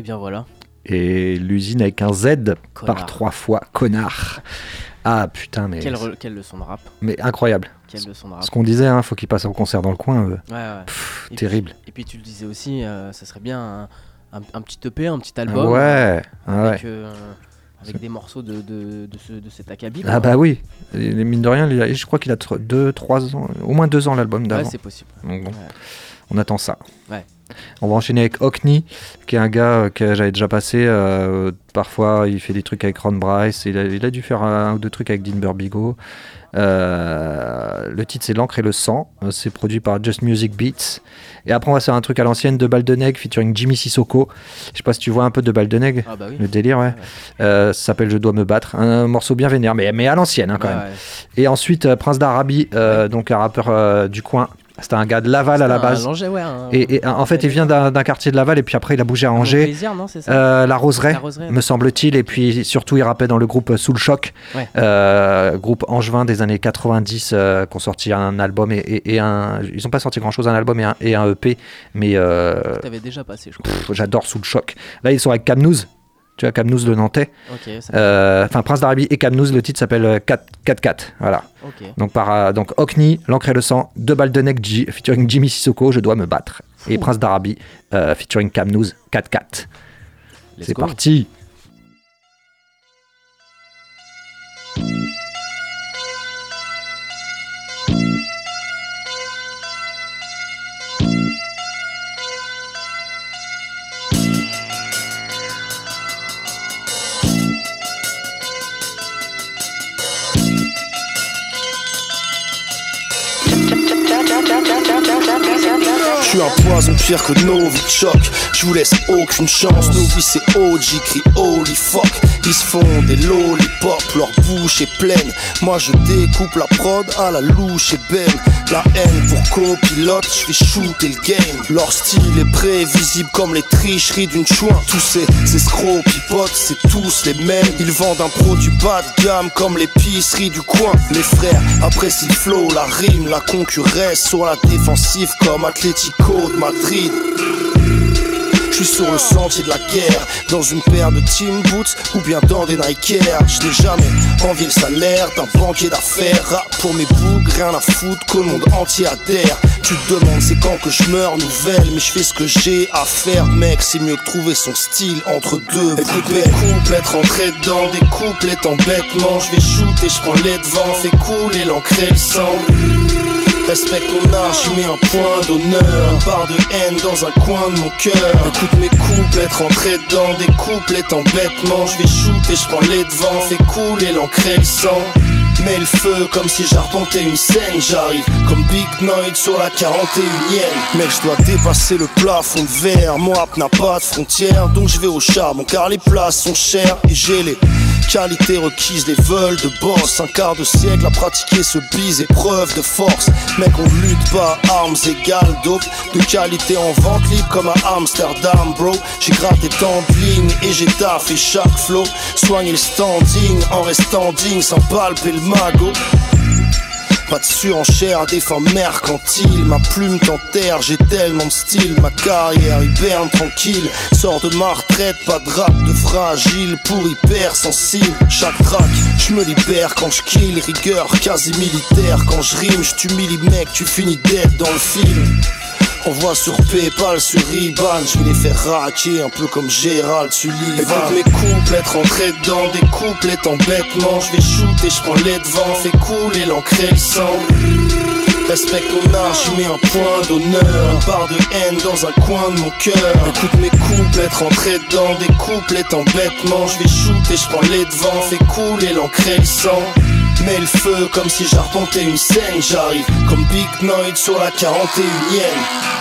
bien voilà. Et l'usine avec un Z Connard. par trois fois, connard. Ah putain, mais. Quelle, re- quelle leçon de rap. Mais incroyable. Quelle leçon de rap. Ce qu'on disait, hein, faut qu'il passe au concert dans le coin. euh. Ouais, ouais. Pff, Et puis- terrible. et puis tu le disais aussi, euh, ça serait bien un, un- un petit EP, un petit album. Ouais, Avec, ouais. Avec des morceaux de, de, de, ce, de cet acabit. Ah bah oui. Et mine de rien, a- je crois qu'il a 2, 3 ans, au moins 2 ans l'album d'avant. Ouais, c'est possible. Donc bon, Ouais. on attend ça. Ouais. On va enchaîner avec Hockney, qui est un gars euh, que j'avais déjà passé. euh, parfois, il fait des trucs avec Ron Bryce. Il a, il a dû faire un ou deux trucs avec Dean Burbigo. Euh, le titre, c'est L'encre et le sang. Euh, C'est produit par Just Music Beats. Et après, on va faire un truc à l'ancienne de Baldeneg featuring Jimmy Sissoko. Je sais pas si tu vois un peu de Baldeneg. Ah bah oui. Le délire, ouais. Euh, ça s'appelle Je dois me battre. Un, morceau bien vénère, mais, mais à l'ancienne hein, quand même. ouais. Et ensuite, Prince d'Arabie, euh, donc un rappeur du coin. C'était un gars de Laval à la un base. Angers, ouais, un- et, et, en fait, il vient d'un quartier de Laval et puis après, il a bougé à Angers. Non, ça Euh, la Roseraie, La Roseraie, me semble-t-il. Et puis surtout, il rappait dans le groupe Sous le Choc, Ouais. euh, groupe angevin des années 90, euh, qui ont sorti un album et, et- et un. Ils n'ont pas sorti grand-chose, un album et un, EP, mais euh, T'avais déjà passé, je crois. pff, j'adore Sous le Choc. Là, ils sont avec Camnouz. Tu vois, Camnouz le Nantais. Euh, Enfin, Prince d'Arabie et Camnouz, le titre s'appelle euh, 4-4. Voilà. Ok. Donc, par, euh, donc Hockney, L'encre et le sang, deux balles de neck G- featuring Jimmy Sissoko, Je dois me battre. Et Prince d'Arabie euh, featuring Camnouz, 4-4. C'est parti. Pire que Novichok Je vous laisse aucune chance. Novi c'est OG crie holy fuck. Ils se font des lollipops Leur bouche est pleine. Moi je découpe la prod à la louche et belle La haine pour copilote Je vais shooter le game. Leur style est prévisible comme les tricheries d'une chouin. Tous ces escrocs pipotes c'est tous les mêmes. Ils vendent un produit bas de gamme comme l'épicerie du coin. Les frères apprécient le flow, la rime, la concurrence. Sur la défensive comme Atlético de Madrid je suis sur le sentier de la guerre Dans une paire de team boots ou bien dans des Nike Air Je n'ai jamais envie le salaire d'un banquier d'affaires. Rap pour mes bougs, rien à foutre que le monde entier adhère. Tu te demandes c'est quand que je meurs nouvelle Mais je fais ce que j'ai à faire. Mec C'est mieux que trouver son style entre deux couplets rentrer dans des couplets en bêtement Je vais shooter, je prends les devants Fais couler l'encre et le sang Respecte mon art, j'y mets un point d'honneur Une part de haine dans un coin de mon cœur. Écoute mes couplets, rentrer dans des couplets en bêtement Je vais shooter, je prends les devants Fais couler l'encre et le sang. Mets le feu comme si j'arpentais une scène. J'arrive comme Big Noid sur la 41ème Mec je dois dépasser le plafond de verre. Moi n'a pas de frontières Donc je vais au charbon car les places sont chères Et j'ai qualités requises, les vols de boss. Un quart de siècle à pratiquer ce bise épreuve de force. Mec on lutte pas armes égales dope. De qualité en vente libre comme à Amsterdam bro. J'ai gratté tant de et j'ai taffé chaque flow. Soigner le standing en restant digne sans palper le magot pas de surenchère des fins mercantiles. Ma plume t'enterre, j'ai tellement de style. Ma carrière hiberne tranquille. Sors de ma retraite, pas de rap de fragile. Pour hyper sensible. Chaque track, je me libère quand je kill. Rigueur quasi militaire. Quand je rime, je t'humilie mec, tu finis d'être dans le film on voit sur Paypal, sur Iban, je vais les faire raquer un peu comme Gérald Sullivan. Écoute mes couplets, rentrer dans des couplets en bêtement, je vais shooter, je prends les devants, fais couler l'encre et le sang. Respecte mon art, j'y mets un point d'honneur. Une part de haine dans un coin de mon cœur. Écoute mes couplets, rentrer dans des couplets en bêtement Je vais shooter, je prends les devants, fais couler l'encre et le sang Mets le feu comme si j'arpentais une scène. J'arrive comme Big Noid sur la 41ème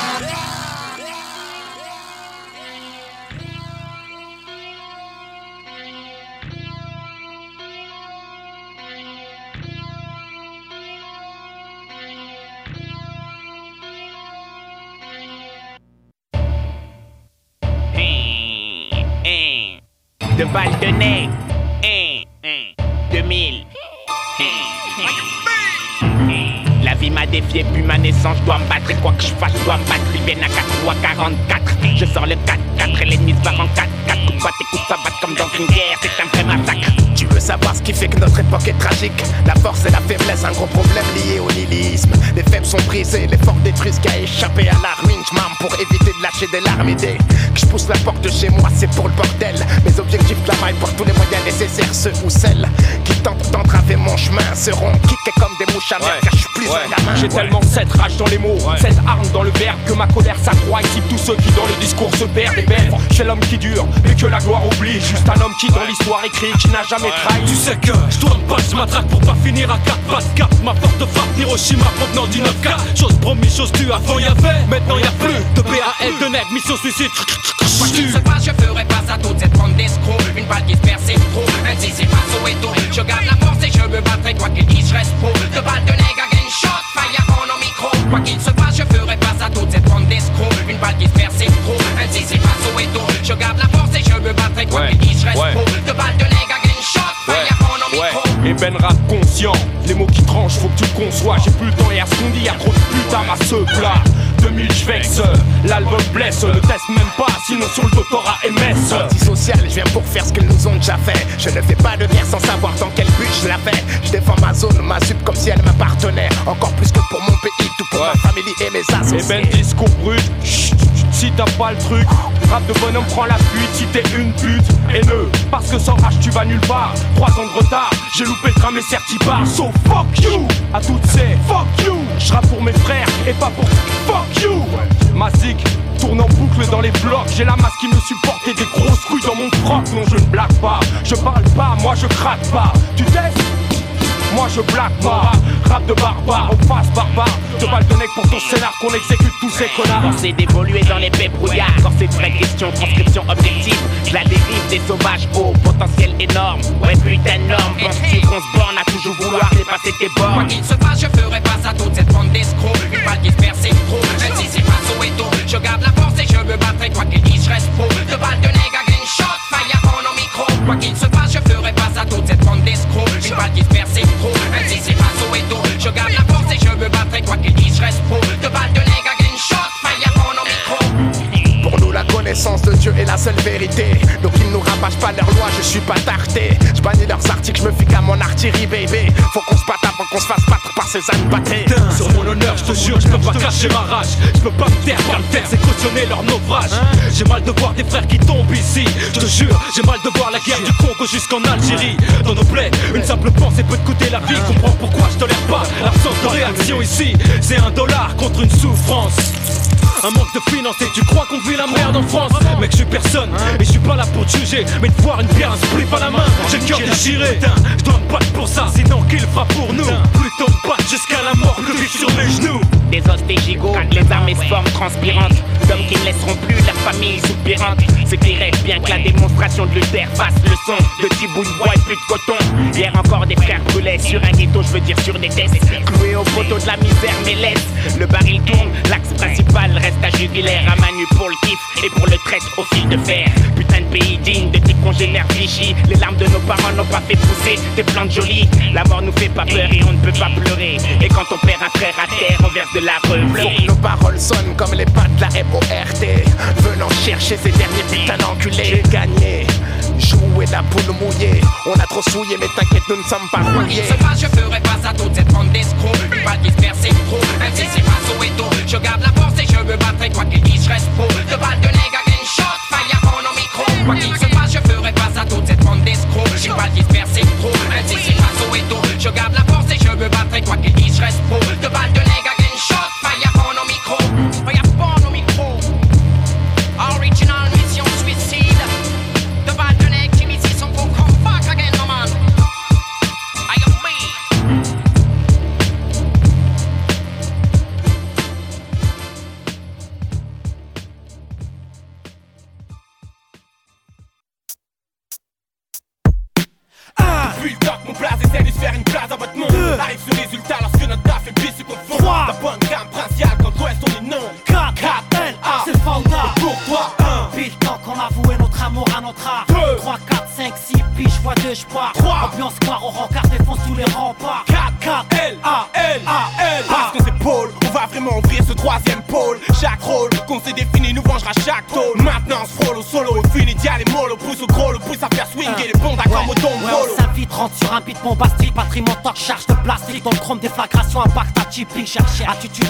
La vie m'a naissance, je dois me battre. Et quoi que je fasse, je dois me battre. Ils viennent à 4 ou à 44. Je sors le 4-4 et l'ennemi se barre en 4-4. Coupe tes coups, ça bat comme dans une guerre? C'est un vrai massacre. Tu veux savoir ce qui fait que notre époque est tragique? La force et la faiblesse, un gros problème lié au nihilisme. Les faibles sont brisés, les forts détruisent qui a échappé à la ruine. J'm'arme pour éviter de lâcher des larmes. Et dès que je pousse la porte de chez moi, c'est pour le bordel. Mes objectifs travaillent pour tous les moyens nécessaires. Ceux ou celles qui tentent d'entraver mon chemin seront kickés comme des mouches à mer. Car je suis plus un gamin. J'ai tellement cette rage dans les mots, cette arme dans le verbe que ma colère s'accroît. Ici tous ceux qui dans le discours se perdent et belles. Chez l'homme qui dure, mais que la gloire oublie. Juste un homme qui dans l'histoire écrit, qui n'a jamais trahi. Tu sais que je dois me battre, je m'attraque pour pas finir à 4 pas de cap. Ma porte frappe Hiroshima provenant du 9K. Chose promis, chose due, avant y'avait, maintenant y'a plus de PAL de net, mission suicide. Quoi qu'il se passe, je ferai face à ne teste même pas, sinon sur le doctorat MS. Antisocial, je viens pour faire ce qu'ils nous ont déjà fait. Je ne fais pas de guerre sans savoir dans quel but je la fais. Je défends ma zone, ma sub comme si elle m'appartenait. Encore plus que pour mon pays, tout pour ma famille et mes associés. Et ben discours brut, chut, chut, si t'as pas le truc, rap de bonhomme prend la fuite si t'es une pute. Haineux, parce que sans rage tu vas nulle part. Trois ans de retard, j'ai loupé le tram et certi part. So fuck you, à toutes ces fuck you. Je pour mes frères et pas pour fuck you. Ma zig tourne en boucle dans les blocs. J'ai la masse qui me supporte et des grosses couilles dans mon froc. Non, je ne blague pas, je parle pas, moi je craque pas. Tu testes moi je blague pas, rap de barbare, on passe barbare. Te balle de nec pour ton scénar qu'on exécute tous ces connards. Forcé d'évoluer dans les brouillards Quand c'est vraie question, transcription objective. Je la dérive des sauvages au potentiel énorme. Ouais putain énorme, penses-tu qu'on se borne à toujours vouloir dépasser tes bornes? Quoi qu'il se passe, je ferai face à toute cette bande d'escrocs. Une balle disperse c'est trop, même si c'est pas Soweto Je garde la force et je me battrai, quoi qu'il dise, je reste pro Quoi qu'il se passe, je ferai face à toute cette bande d'escrocs. Une balle disperse c'est trop, même si c'est pas Soweto Je garde la force et je me battrai, quoi qu'il dise, je reste pro. De balles de nègre, again shot, fire on au micro. Pour nous la connaissance de Dieu est la seule vérité. Donc ils nous rabâchent pas leurs lois, je suis pas tarté. Je bannis leurs articles, je me fie qu'à mon artillerie baby. Faut qu'on se batte avant qu'on se fasse ânes battés Sur mon honneur, je te jure, je peux pas cacher ma rage. Je peux pas me taire, car le faire, c'est cautionner leur naufrage. J'ai mal de voir des frères qui tombent ici. Je te jure, j'ai mal de voir la guerre du Congo jusqu'en Algérie. Dans nos plaies, une simple pensée peut te coûter la vie. Comprends pourquoi je tolère pas l'absence de réaction ici. C'est un dollar contre une souffrance. Un manque de finances et tu crois qu'on vit la merde en France Mec je suis personne et je suis pas là pour te juger Mais de voir une bière, un spliff à la main J'ai le cœur déchiré je dois me battre pour ça Sinon qu'il fera pour nous Jusqu'à la mort que vivre sur mes genoux. Des os, des gigots, les armées se forment transpirantes. D'hommes qui ne laisseront plus leur famille soupirante. C'est rêvent bien que la démonstration de Luther fasse le son De de bois et plus de coton. Hier encore des frères brûlaient sur un ghetto, je veux dire sur des tests. Cloués au poteau de la misère mais laisse Le baril tourne, l'axe principal reste à jugulaire À Manu pour le kiff et pour le traite au fil de fer. Putain de pays digne de tes congénères Vichy Les larmes de nos parents n'ont pas fait pousser tes plantes jolies. La mort nous fait pas peur et on ne peut pas pleurer. Et quand on perd un frère à terre, on verse de la que nos paroles sonnent comme les pattes de la MORT Venant chercher ces derniers putains d'enculés J'ai gagné, joué la poule mouillée. On a trop souillé mais t'inquiète nous ne sommes pas rouillés se passe, je ferai face à toute cette bande d'escrocs Une balle disperse c'est trop, même si c'est pas Soweto Je garde la force et je me battrai, quoi qu'il dise, je reste pro. De balles de nègre, again shot, fire on au micro. Quoi qu'il se passe, je ferai face à toute cette bande d'escrocs Une balle disperse c'est trop, même si c'est pas Soweto Je garde la force je me battrai, quoi qu'il dise, je reste pro De balles de nègre,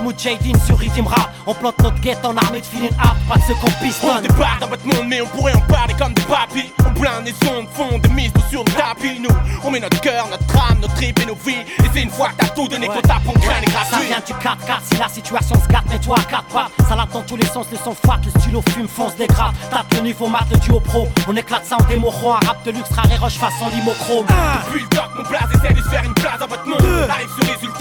Mujahideen sur rythme rap On plante notre guette en armée de feeling hard Pas de ceux qu'on On pistonne débarque dans votre monde mais on pourrait en parler comme des papis. On blinde les sons de fond, des mises sur le tapis. Nous, on met notre cœur, notre âme, notre trip et nos vies. Et c'est une fois que t'as tout donné qu'on tape, on craint les Ça gratuits. vient du 4-4 si la situation se gâte, mets-toi à 4 pattes. Ça l'a dans tous les sens, le son fat, le stylo fume, fonce, dégrade. Tape le niveau mat de duo pro. On éclate ça en démo un rap de luxe, rare et roche façon limochrome. Depuis le que mon place essaie de se faire une place à votre monde. Arrive ce résultat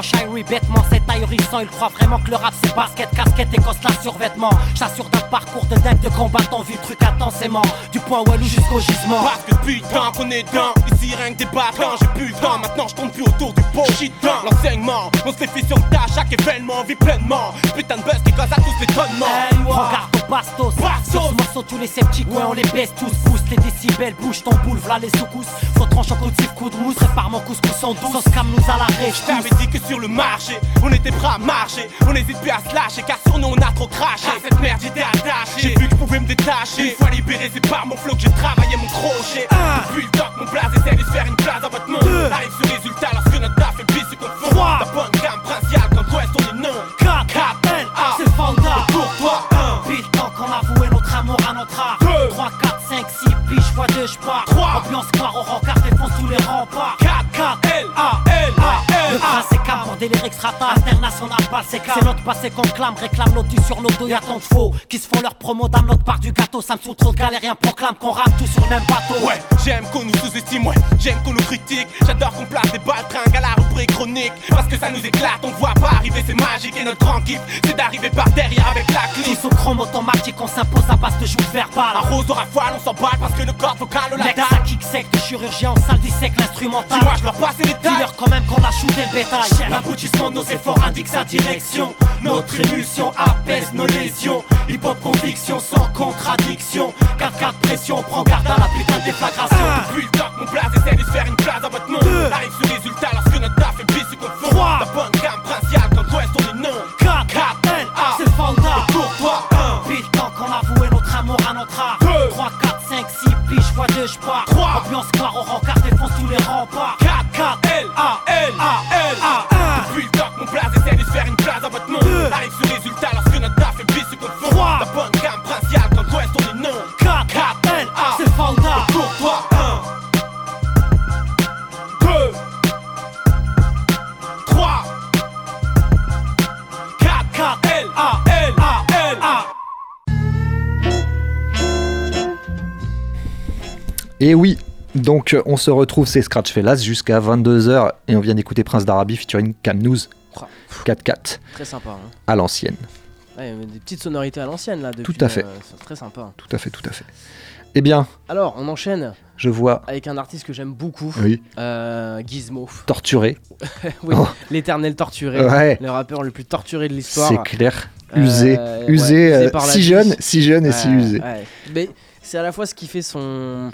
mioche Irie bêtement, c'est ahurissant. Ils croient vraiment que le rap c'est basket, casquette et costard survêtement. J'assure d'un parcours de dingue de combattant, vu le truc intensément. Du point Walou jusqu'au gisement. Parce que putain qu'on est dingue Ici rien que des battants J'ai plus le temps Maintenant je tourne plus autour du pot Shit dingue L'enseignement On se les fait sur le tas Chaque événement On vit pleinement Putain de buzz qui cause à tous l'étonnement Regarde ton bastos. Ce morceau, tous les sceptiques, ouais, on les baisse tous. Pousse les décibels, bouge ton boule, v'là les secousses. Faut trancher en côté coup de mousse. Prépare mon couscous en douce. Sauce cam nous à la rêve. Je t'avais dit que sur le marché On était prêts à marcher On n'hésite plus à se lâcher Car sur nous on a trop craché À cette merde j'étais attaché J'ai vu que je pouvais me détacher Libéré c'est par mon flow que j'ai travaillé mon crochet Depuis le mon blaze essaie de se faire une place dans votre monde Arrive ce résultat lorsque notre taf est pisse qu'on fond Trois. La bonne gamme principale quand West on est non? 4, 4, L, A, c'est Fanda. Pour toi Pile temps qu'on avouait notre amour à notre art. 3, 4, 5, 6, piche, fois 2, j'pars. Trois. Ambiance claire au rencard, défonce tous les remparts. 4, 4, L, A, L, A, Le L, pour délire extrata international pas c'est C'est notre passé qu'on clame, réclame l'autre sur l'auto, y'a tant de faux qui se font leur promo d'âme, l'autre part du gâteau, ça me saoule trop de galériens proclame qu'on rame tout sur le même bateau. Ouais, j'aime qu'on nous sous-estime, ouais, j'aime qu'on nous critique. J'adore qu'on place des baltringues à la rubrique chronique. Parce que ça nous éclate, on voit pas arriver, c'est magique. Et notre grand kiff, c'est d'arriver par derrière avec la clé. Tous au chrome automatique, on s'impose à base de joutes verbales. Un rose au rafale, on s'emballe parce que le corps vocal la dalle. kick sec de chirurgien en salle dissèque l'instrumental. Dis-moi, je leur passe les détails. Quand même qu'on a shooté le bétail. L'aboutissement de nos efforts indique sa direction. Notre émulsion apaise nos lésions. Hip-hop conviction sans contradiction. 4-4 pression, prends garde à la putain de déflagration. Depuis le top, mon blaze essaie de se faire une place dans votre monde. Arrive ce résultat lorsque notre taf est pisse qu'on fond. Trois. La bonne gamme principale quand on est non 4, 4, L, A, c'est Fanda. Pour toi, 1, Pile temps qu'on avouait notre amour à notre art. Deux. 3, 4, 5, 6, piche, fois 2, j'pars. Trois. Ambiance claire au rencard, défonce tous les remparts. Donc on se retrouve, c'est Scratch Fellas jusqu'à 22h et on vient d'écouter Prince d'Arabie featuring Cam News 4-4 Très sympa. hein. à l'ancienne. Ouais, des petites sonorités à l'ancienne là. Depuis, Tout à fait. euh, c'est très sympa. hein. Tout à fait, tout à fait. Eh bien, Alors, on enchaîne je vois avec un artiste que j'aime beaucoup. Oui. Euh, Gizmo. torturé. [laughs] oui, Oh. l'éternel torturé. Ouais. Le rappeur le plus torturé de l'histoire. C'est clair. Euh, Usé. ouais, usé, la si jeune, si jeune et si usé. Mais c'est à la fois ce qui fait son.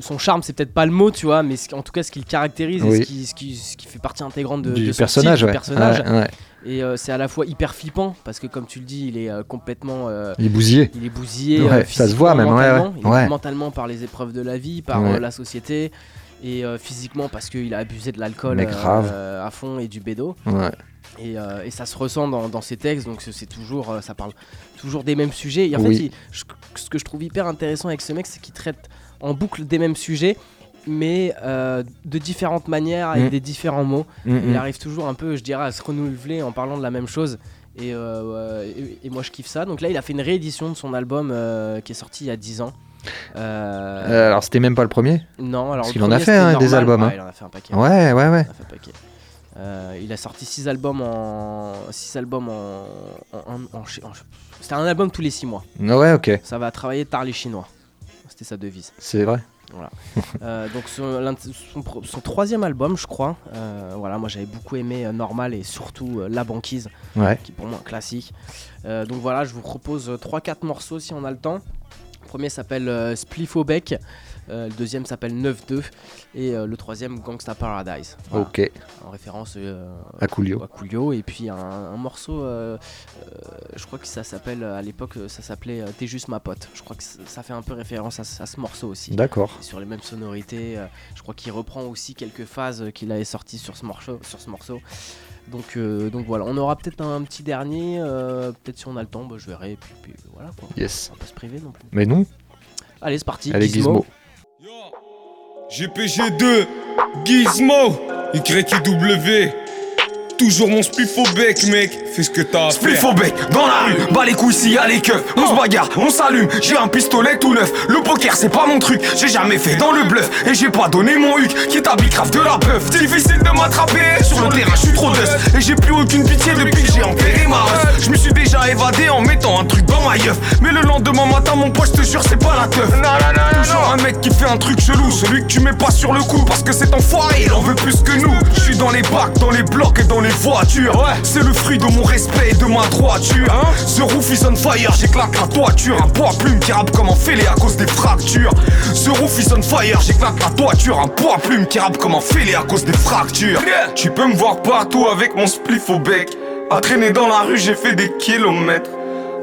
Son charme, c'est peut-être pas le mot, tu vois, mais en tout cas ce qui le caractérise et ce qui, ce, qui, ce qui fait partie intégrante de, Du de son personnage, du. Ouais, ouais. Et euh, c'est à la fois hyper flippant parce que, comme tu le dis, il est euh, complètement. euh, Il est bousillé. Il est bousillé. Ça se voit même, ouais, mentalement. Il est mentalement par les épreuves de la vie, par la société. Et euh, physiquement parce qu'il a abusé de l'alcool euh, à fond et du bédo. Ouais. Et, euh, et ça se ressent dans, dans ses textes, donc c'est toujours, ça parle toujours des mêmes sujets. Et en Oui. fait, il- je- ce que je trouve hyper intéressant avec ce mec, c'est qu'il traite en boucle des mêmes sujets, mais euh, de différentes manières, avec Mm. des différents mots. Mm, Il mm. arrive toujours un peu, je dirais, à se renouveler en parlant de la même chose. Et, euh, euh, et, et moi, je kiffe ça. Donc là, il a fait une réédition de son album euh, qui est sorti il y a 10 ans. Euh, Euh, alors c'était même pas le premier non, alors Parce qu'il en a fait hein, des albums. Ouais, hein. il en a fait un paquet. Ouais, ouais, ouais. Il a. Euh, il sorti 6 albums en. 6 albums en. en, en- C'était un album tous les 6 mois. Ouais, ok. Ça va travailler tard les Chinois. C'était sa devise. C'est vrai. Voilà. [laughs] Euh, donc son, troisième album, je crois. Euh, voilà, moi j'avais beaucoup aimé euh, Normal et surtout La Banquise, Ouais. qui est pour moi un classique. Donc voilà, je vous propose 3-4 morceaux si on a le temps. Le premier s'appelle euh, Spliff au bec, euh, le deuxième s'appelle 9-2 et euh, le troisième Gangsta Paradise. Voilà. Ok. En référence euh, À Coolio. à Coolio. Et puis un, un morceau, je crois que ça s'appelle, à l'époque, ça s'appelait T'es juste ma pote. Je crois que ça fait un peu référence à, ce- à ce morceau aussi. D'accord. Sur les mêmes sonorités. je crois qu'il reprend aussi quelques phases qu'il avait sorties sur ce morceau. Sur ce morceau. Donc, euh, donc voilà, on aura peut-être un petit dernier, euh, peut-être si on a le temps, bah, je verrai. Et puis, puis voilà quoi. Yes. On va pas se priver non plus. Mais non. Allez, c'est parti. Allez, Gizmo. GPG2, Gizmo, YW. Toujours mon spliff au bec, mec. fais ce que t'as Spliff au bec, dans la rue, bas les couilles s'il y a les keufs. On se bagarre, on s'allume, j'ai un pistolet tout neuf. Le poker c'est pas mon truc, j'ai jamais fait dans le bluff. Et j'ai pas donné mon huc, qui t'habille grave de la bœuf. Difficile de m'attraper, sur le terrain je suis trop dust. Et j'ai plus aucune pitié depuis que j'ai enterré ma ref. Je me suis déjà évadé en mettant un truc dans ma yeuf. Mais le lendemain matin, mon pote, je te jure, c'est pas la teuf. Toujours un mec qui fait un truc chelou, celui que tu mets pas sur le coup. Parce que cet enfoiré, il en veut plus que nous. Je suis dans les bacs, dans les blocs et dans les voitures. C'est le fruit de mon respect et de ma droiture. The roof is on fire, j'éclate la toiture. Un poids plume qui rappe comme un fêlé à cause des fractures. The roof is on fire, j'éclate la toiture. Un poids plume qui rappe comme un fêlé à cause des fractures. Tu peux me voir partout avec mon spliff au bec. À traîner dans la rue, j'ai fait des kilomètres.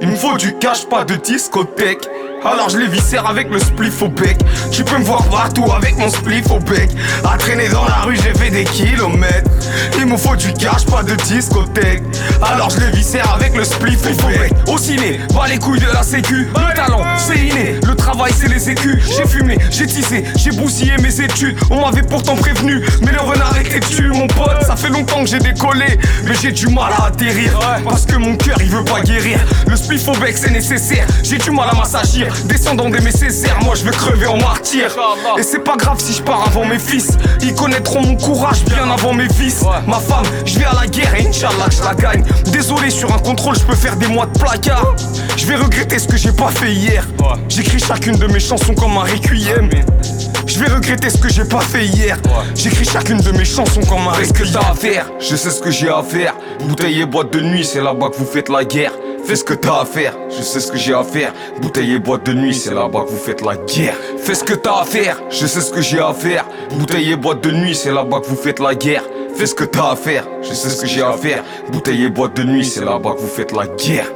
Il me faut du cash, pas de discothèque. Alors je les viscère avec le spliff au bec. Tu peux me voir partout avec mon spliff au bec. À traîner dans la rue, j'ai fait des kilomètres. Il me faut du cash, pas de discothèque. Alors je les viscère avec le spliff au bec. Au ciné, pas les couilles de la sécu. Le talent, c'est inné. Le travail, c'est les écus. J'ai fumé, j'ai tissé, j'ai bousillé mes études. On m'avait pourtant prévenu, mais le renard était dessus, mon pote. Ça fait longtemps que j'ai décollé, mais j'ai du mal à atterrir. Parce que mon cœur, il veut pas guérir. Le spliff au bec, c'est nécessaire. J'ai du mal à m'assagir. Descendant des nécessaires, moi je veux crever en martyr. Et c'est pas grave si je pars avant mes fils. Ils connaîtront mon courage bien avant mes vices. Ma femme, je vais à la guerre et Inch'Allah je la gagne. Désolé, sur un contrôle, je peux faire des mois de placard. Je vais regretter ce que j'ai pas fait hier. J'écris chacune de mes chansons comme un requiem. Je vais regretter ce que j'ai pas fait hier. J'écris chacune de mes chansons comme un requiem. Qu'est-ce que t'as à faire Je sais ce que j'ai à faire. Bouteille et boîte de nuit, c'est là-bas que vous faites la guerre. Fais ce que t'as à faire, je sais ce que j'ai à faire. Bouteille et boîte de nuit, c'est là-bas que vous faites la guerre. Fais ce que t'as à faire, je sais ce que j'ai à faire. Bouteille et boîte de nuit, c'est là-bas que vous faites la guerre. Fais ce que t'as à faire, je sais ce que j'ai à faire. Bouteille et boîte de nuit, c'est là-bas que vous faites la guerre.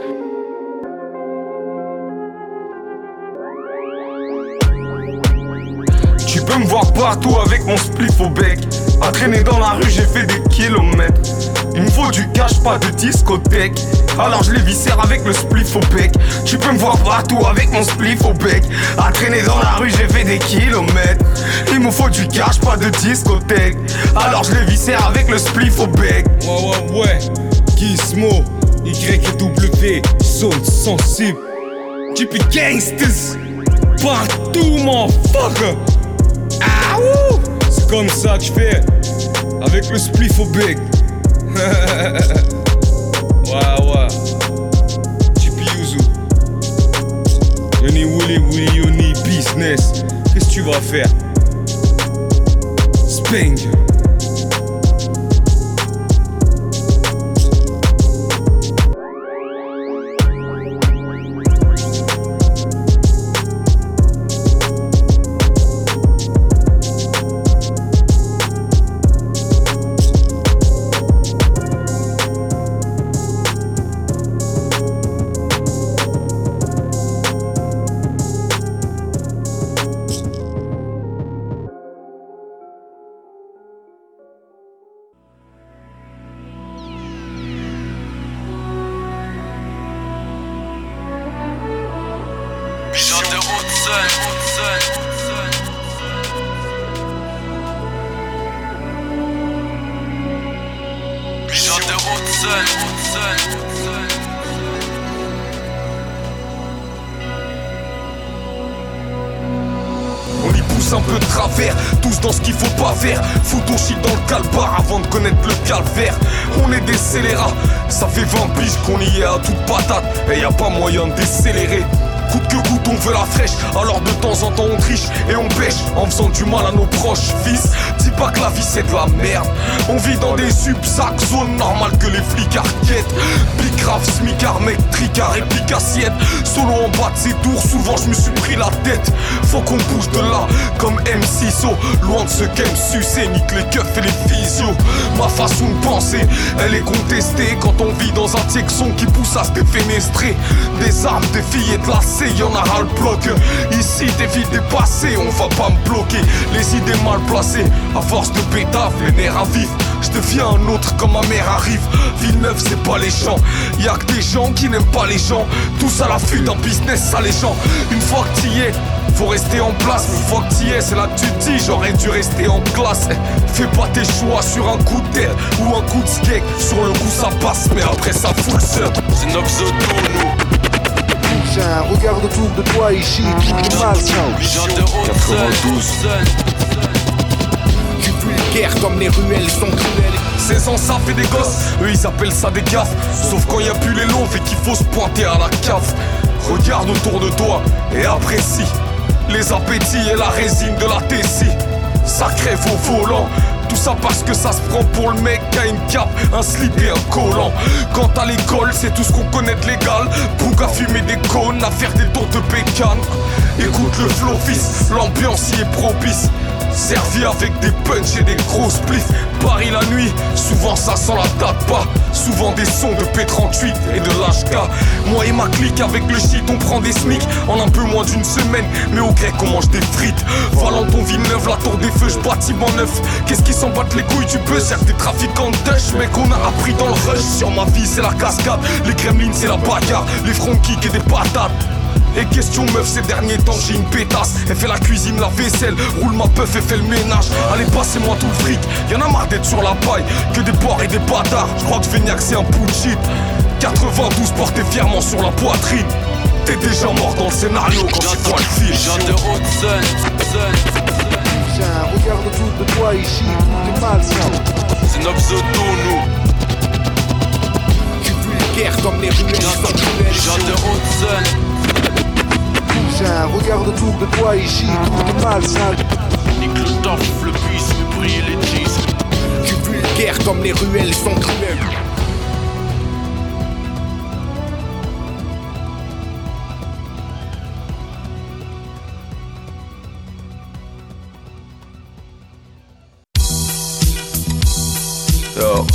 Tu peux me voir partout avec mon spliff au bec. À traîner dans la rue, j'ai fait des kilomètres. Il me faut du cash, pas de discothèque. Alors je les viscère avec le spliff au bec. Tu peux me voir partout avec mon spliff au bec. À traîner dans la rue, j'ai fait des kilomètres. Il me faut du cash, pas de discothèque. Alors je les viscère avec le spliff au bec. Ouais, ouais, ouais. Gizmo, Y et W, zone sensible. JP Gangsters, partout, mon fucker. C'est comme ça que je fais, avec le spliff au bec. [laughs] ouais, ouais. JP Yuzu. Yoni Willy, Willy Yoni, business. Qu'est-ce que tu vas faire? Spang. M6 Loin de ce qu'aime sucer, nique les keufs et les physios Ma façon de penser, elle est contestée Quand on vit dans un Texon qui pousse à se défenestrer Des armes, des filles et de lacets, y'en a ras le bloc Ici des vies dépassées, on va pas me bloquer Les idées mal placées, à force de pétave, les nerfs à vif je deviens un autre quand ma mère arrive. Ville Villeneuve, c'est pas les champs. Y'a que des gens qui n'aiment pas les gens. Tous à l'affût d'un business ça les gens. Une fois que t'y es, faut rester en place, une fois que t'y es, c'est là que tu te dis J'aurais dû rester en classe. Fais pas tes choix sur un coup de tête ou un coup de skate. Sur le coup ça passe, mais après ça fout le seum C'est notre nous. Regarde autour de toi ici, tout est malsain. Vision de haute seul Tu vulgaire comme les ruelles sont cruelles. 16 ans ça fait des gosses, eux ils appellent ça des gaffes. Sauf quand y a plus les loaves et qu'il faut se pointer à la cave. Regarde autour de toi et apprécie Les appétits et la résine de la tessie crève au volant tout ça parce que ça se prend pour le mec a une cape, un slip et un collant. Quant à l'école, c'est tout ce qu'on connaît de légal. Boug à fumer des cônes, à faire des tours de bécane. Écoute le flow fils, l'ambiance y est propice. Servi avec des punchs et des gros spliffs. Paris la nuit, souvent ça sent la date pas. Souvent des sons de P38 et de l'HK. Moi et ma clique avec le shit, on prend des smics en un peu moins d'une semaine. Mais au grec, on mange des frites. Valenton Villeneuve, la tour des feux, bâtiment neuf. Qu'est-ce qui s'en battent les couilles buzz Y'a que des trafiquants de mec, on a appris dans le rush. Sur ma vie, c'est la cascade. Les gremlins, c'est la bagarre. Les front et des patates. Et question meuf ces derniers temps j'ai une pétasse. Elle fait la cuisine, la vaisselle, roule ma puff et fait le ménage. Allez passez-moi tout le fric, y'en a marre d'être sur la paille. Que des porcs et des bâtards, je crois que Feignac c'est un bullshit 92 porté fièrement sur la poitrine. T'es déjà mort dans le scénario quand tu vois le film. Vision de regarde autour de toi ici, tout est malsain. C'est notre nous. Tu vulgaire comme les cruelles Vision de haute regarde autour de toi ici, tout est malsain. Nique le torf, le puisse, briller les cheese Tu vulgaire comme les ruelles sont cruelles Yo,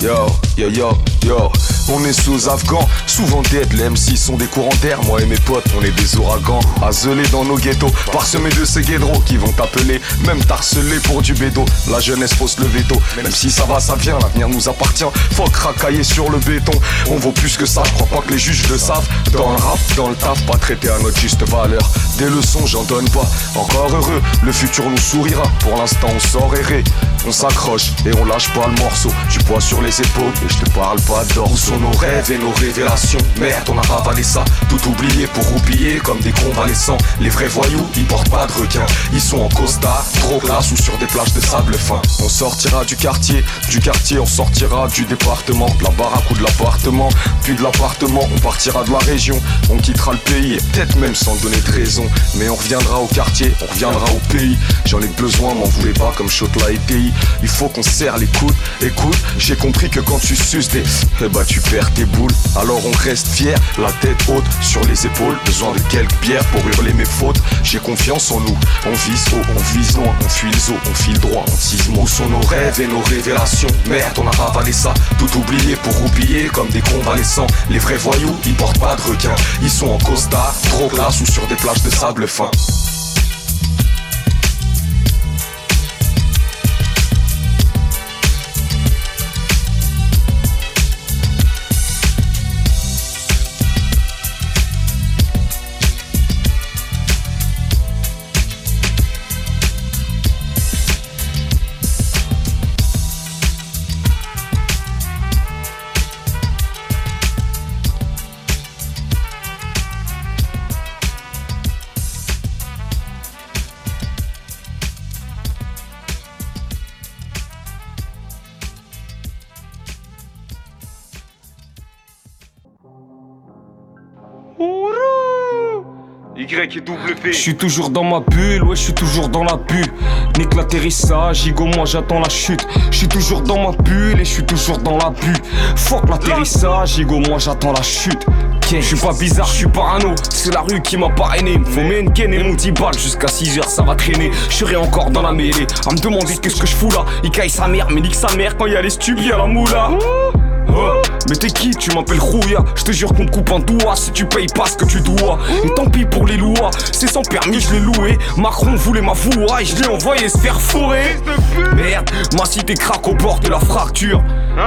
yo, yo, yo, yo. On est sous Afghan, souvent dead, les MC sont des courants d'air, moi et mes potes, on est des ouragans, azelés dans nos ghettos, parsemés de ces guédros qui vont t'appeler, même t'harceler pour du bédo, la jeunesse fausse le veto, même si ça va, ça vient, l'avenir nous appartient, faut cracailler sur le béton, on vaut plus que ça, je crois pas que les juges le savent, dans le rap, dans le taf, pas traité à notre juste valeur, des leçons j'en donne pas, encore heureux, le futur nous sourira, pour l'instant on sort errer, on s'accroche et on lâche pas le morceau, du poids sur les épaules, et je te parle pas d'or, où sont nos rêves et nos révélations. Merde on a ravalé ça, tout oublié pour oublier comme des convalescents. Les vrais voyous, ils portent pas de requins. Ils sont en costard, trop classe ou sur des plages de sable fin. On sortira du quartier, du quartier on sortira du département. De la baraque ou de l'appartement, puis de l'appartement on partira de la région. On quittera le pays, et peut-être même sans donner de raison. Mais on reviendra au quartier, on reviendra au pays. J'en ai besoin, m'en voulez pas comme Chotla et pays Il faut qu'on serre les coudes, écoute J'ai compris que quand tu suces des... Eh bah tu perds tes boules. Alors on reste fier, la tête haute sur les épaules. Besoin de quelques bières pour hurler mes fautes. J'ai confiance en nous, on vise haut, on vise loin On fuit les on file droit, on tise Où sont nos rêves et nos révélations? Merde on a ravalé ça, tout oublié pour oublier Comme des convalescents, les vrais voyous Ils portent pas de requins, ils sont en costard Trop classe ou sur des plages de sable fin Je suis toujours dans ma bulle, ouais, je suis toujours dans la bulle. Nique l'atterrissage, Igo, moi j'attends la chute. Je suis toujours dans ma bulle et je suis toujours dans la bulle. Fuck l'atterrissage, Igo, moi j'attends la chute. Je suis pas bizarre, je suis parano, c'est la rue qui m'a parrainé. Faut une ken et mon 10 balles jusqu'à 6h, ça va traîner. Je serai encore dans la mêlée, à me demander qu'est-ce que je fous là. Il caille sa mère, mais nique sa mère quand il y a les stupes, y'a la moula. Mais t'es qui Tu m'appelles Rouya Je te jure qu'on te coupe un doigt. Si tu payes pas ce que tu dois. Et tant pis pour les lois. C'est sans permis je l'ai loué. Macron voulait ma voix et je l'ai envoyé se faire fourrer. Merde Ma cité craque au bord de la fracture.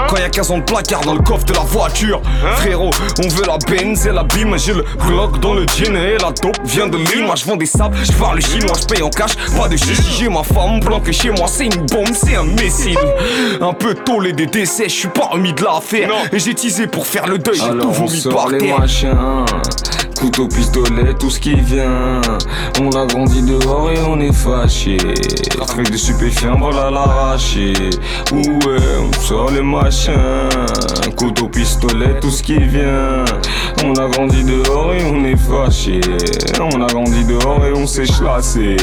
Quand y a 15 ans de placard dans le coffre de la voiture. Frérot, on veut la Benz et la bim J'ai le Glock dans le jean et la taupe vient de Lima Je vends des sables, je parle chinois, je paye en cash. Pas de chichi, j'ai ma femme blanque chez moi c'est une bombe, c'est un missile. Un peu tôt les des décès, je suis pas remis de l'affaire Et j'ai teasé pour faire le deuil, j'ai tout vomi par terre couteau, pistolet, tout ce qui vient. On a grandi dehors et on est fâché. Avec des stupéfiants, voilà l'arraché. Ouais, on sort les machins, couteau, pistolet, tout ce qui vient. On a grandi dehors et on est fâché. On a grandi dehors et on s'est chlassé.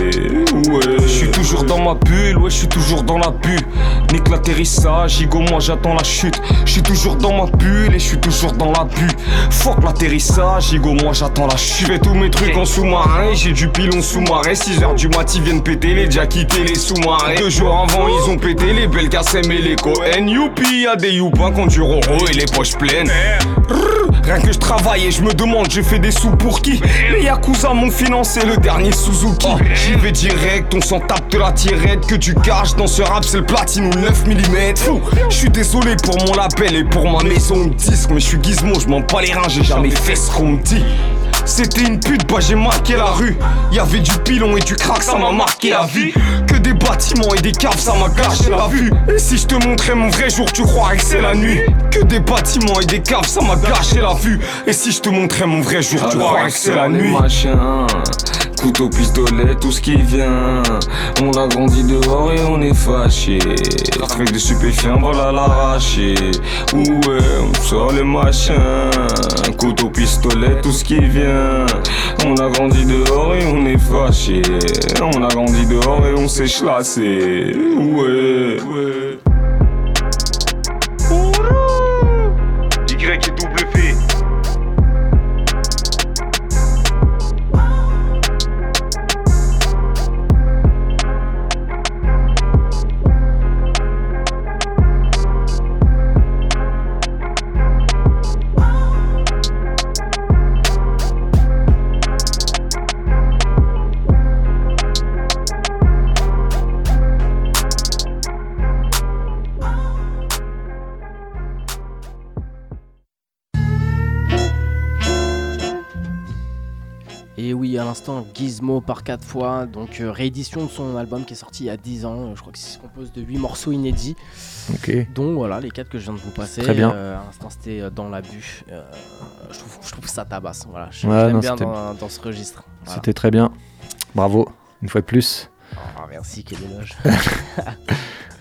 Ouais, Je suis toujours dans ma bulle, ouais, je suis toujours dans la bulle. Nique l'atterrissage, Igo, moi j'attends la chute. Je suis toujours dans ma bulle et je suis toujours dans la bulle. Fuck l'atterrissage, Igo, moi j'attends la chute. Fais tous mes trucs en sous-marin, j'ai du pilon sous-marin. 6h du mat, ils viennent péter les quitté les sous-marins. Deux jours avant, ils ont pété les belles KSM et les Cohen. Youpi, y'a des youpins qui ont du roro et les poches pleines. Rien que je travaille et je me demande, j'ai fait des sous pour qui? Les Yakuza m'ont financé le dernier Suzuki. J'y vais direct, on s'en tape de la tirette. Que tu caches dans ce rap, c'est le platine ou le 9 mm. Je suis désolé pour mon label et pour ma maison disque. Mais je suis gizmo, je m'en bats les reins, j'ai jamais fait ce qu'on me dit. C'était une pute, bah j'ai marqué la rue. Y avait du pilon et du crack, ça m'a marqué la vie. Que des bâtiments et des caves, ça m'a gâché la vue. Et si je te montrais mon vrai jour, tu croirais que c'est la nuit. Que des bâtiments et des caves, ça m'a gâché la vue. Et si je te montrais mon vrai jour, tu croirais que c'est la nuit. Machin, couteau, pistolet, tout ce qui vient. On a grandi dehors et on est fâché. Avec des stupéfiants, voilà l'arraché. Ouais, on sort les machins? Couteau, pistolet, tout ce qui vient. On a grandi dehors et on est fâché. On a grandi dehors et on s'est chlassé. Ouais, ouais. Gizmo par 4 fois, donc euh, réédition de son album qui est sorti il y a 10 ans. euh, Je crois qu'il se compose de 8 morceaux inédits. Ok. Donc voilà, les 4 que je viens de vous passer. Très bien. Euh, à l'instant, c'était dans l'abus. Je, trouve, je trouve que ça tabasse. Voilà, je- Ouais, non, bien dans, dans ce registre. Voilà. C'était très bien. Bravo, une fois de plus. Ah, merci, quel éloge. [laughs]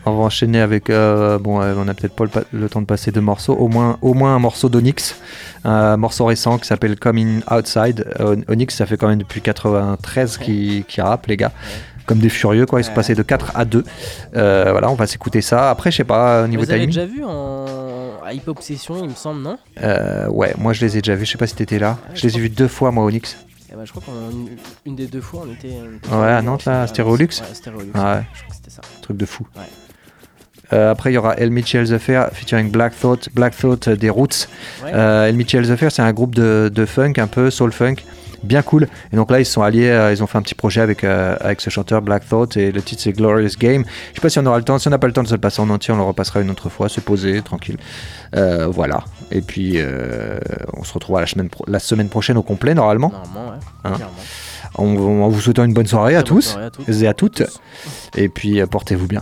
On va enchaîner avec. euh, bon, euh, on a peut-être pas le, temps de passer deux morceaux. Au moins, au moins un morceau d'Onyx. Un morceau récent qui s'appelle Coming Outside. Euh, Onyx, ça fait quand même depuis 93 qui, qui rappe, les gars. Comme des furieux, quoi. Ils sont passés de 4 à 2. Euh, voilà, on va s'écouter ça. Après, je sais pas, au niveau Vous timing. déjà vu en à Hip Obsession, il me semble, non? Euh, ouais, moi je les ai déjà vus. Je sais pas si t'étais là. Je je les ai vus deux fois, moi, Onyx. Eh ben, Je crois qu'une une des deux fois, on était. on était Ouais, à Nantes, là, ouais, Stéréolux Ouais. Ah ouais. Je crois que c'était ça. Truc de fou. Ouais. Euh, après, il y aura El Mitchell's Affair featuring Black Thought, Black Thought euh, des Roots. Ouais. Euh, El Mitchell's Affair, c'est un groupe de, de funk, un peu soul funk, bien cool. Et donc là, ils se sont alliés, euh, ils ont fait un petit projet avec, avec ce chanteur Black Thought et le titre c'est Glorious Game. Je sais pas si on aura le temps, si on n'a pas le temps de se le passer en entier, on le repassera une autre fois, se poser, tranquille. Voilà. Et puis, on se retrouvera la semaine, la semaine prochaine au complet, normalement. Normalement, ouais. Hein en, en vous souhaitant une bonne soirée à bonne tous soirée à toutes. et à toutes. Et puis, portez-vous bien.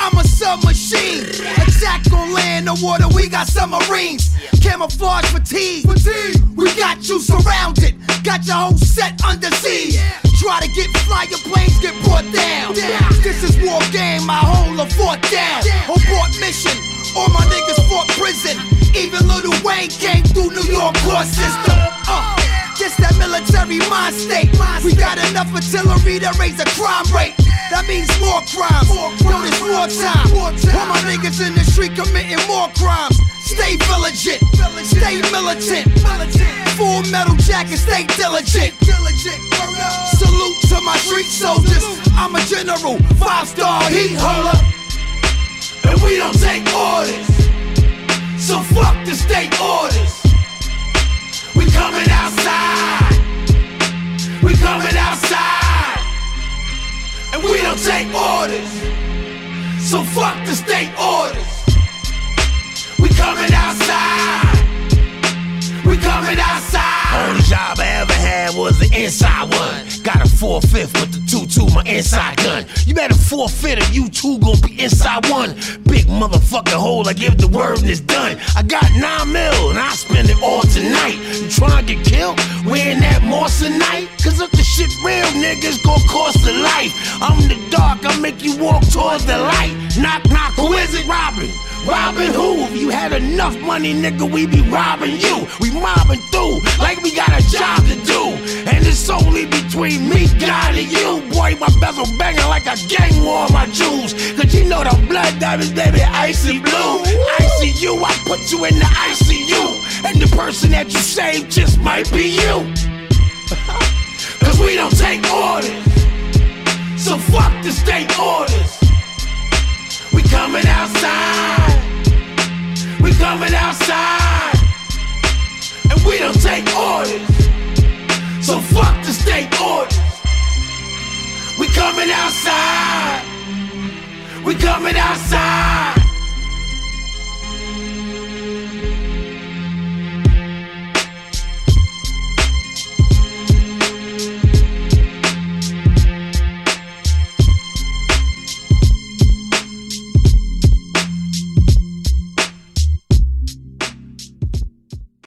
I'm a submachine. Attack on land or water, we got submarines. Camouflage fatigue. We got you surrounded. Got your whole set under siege. Try to get flyer planes, get brought down. This is war game, I hold a fort down. Abort mission. All my niggas fought prison. Even Little Wayne came through New York court system. Uh, this that military mind state. We got enough artillery to raise the crime rate. That means more crimes. Yo, there's more time. All my niggas in the street committing more crimes. Stay vigilant, stay militant. Full metal jacket, stay diligent. Salute to my street soldiers. I'm a general, five star heat holder. And we don't take orders. So fuck the state orders. So fuck the state orders. We coming outside. We coming outside. Only job I ever had was the inside one. Got a four fifth with the 2 2, my inside gun. You better forfeit if you two gon' be inside one. Big motherfucking hole, I give the word and it's done. I got 9 mil and I spend it all tonight. You tryna get killed? Wearing that moss tonight? Cause if the shit real, niggas gon' cost a life. I'm the dark, I make you walk towards the light. Knock, knock, who is it? Robin. Robbing who? If you had enough money, nigga, we be robbing you. We mobbing through like we got a job to do. And it's only between me, God, and you. Boy, my bezel banging like a gang war on my jewels. Cause you know the blood diamonds, baby, icy blue. Icy you, I put you in the ICU. And the person that you saved just might be you. [laughs] Cause we don't take orders. So fuck the state orders. We coming outside. We coming outside. And we don't take orders. So fuck the state orders. We coming outside. We coming outside.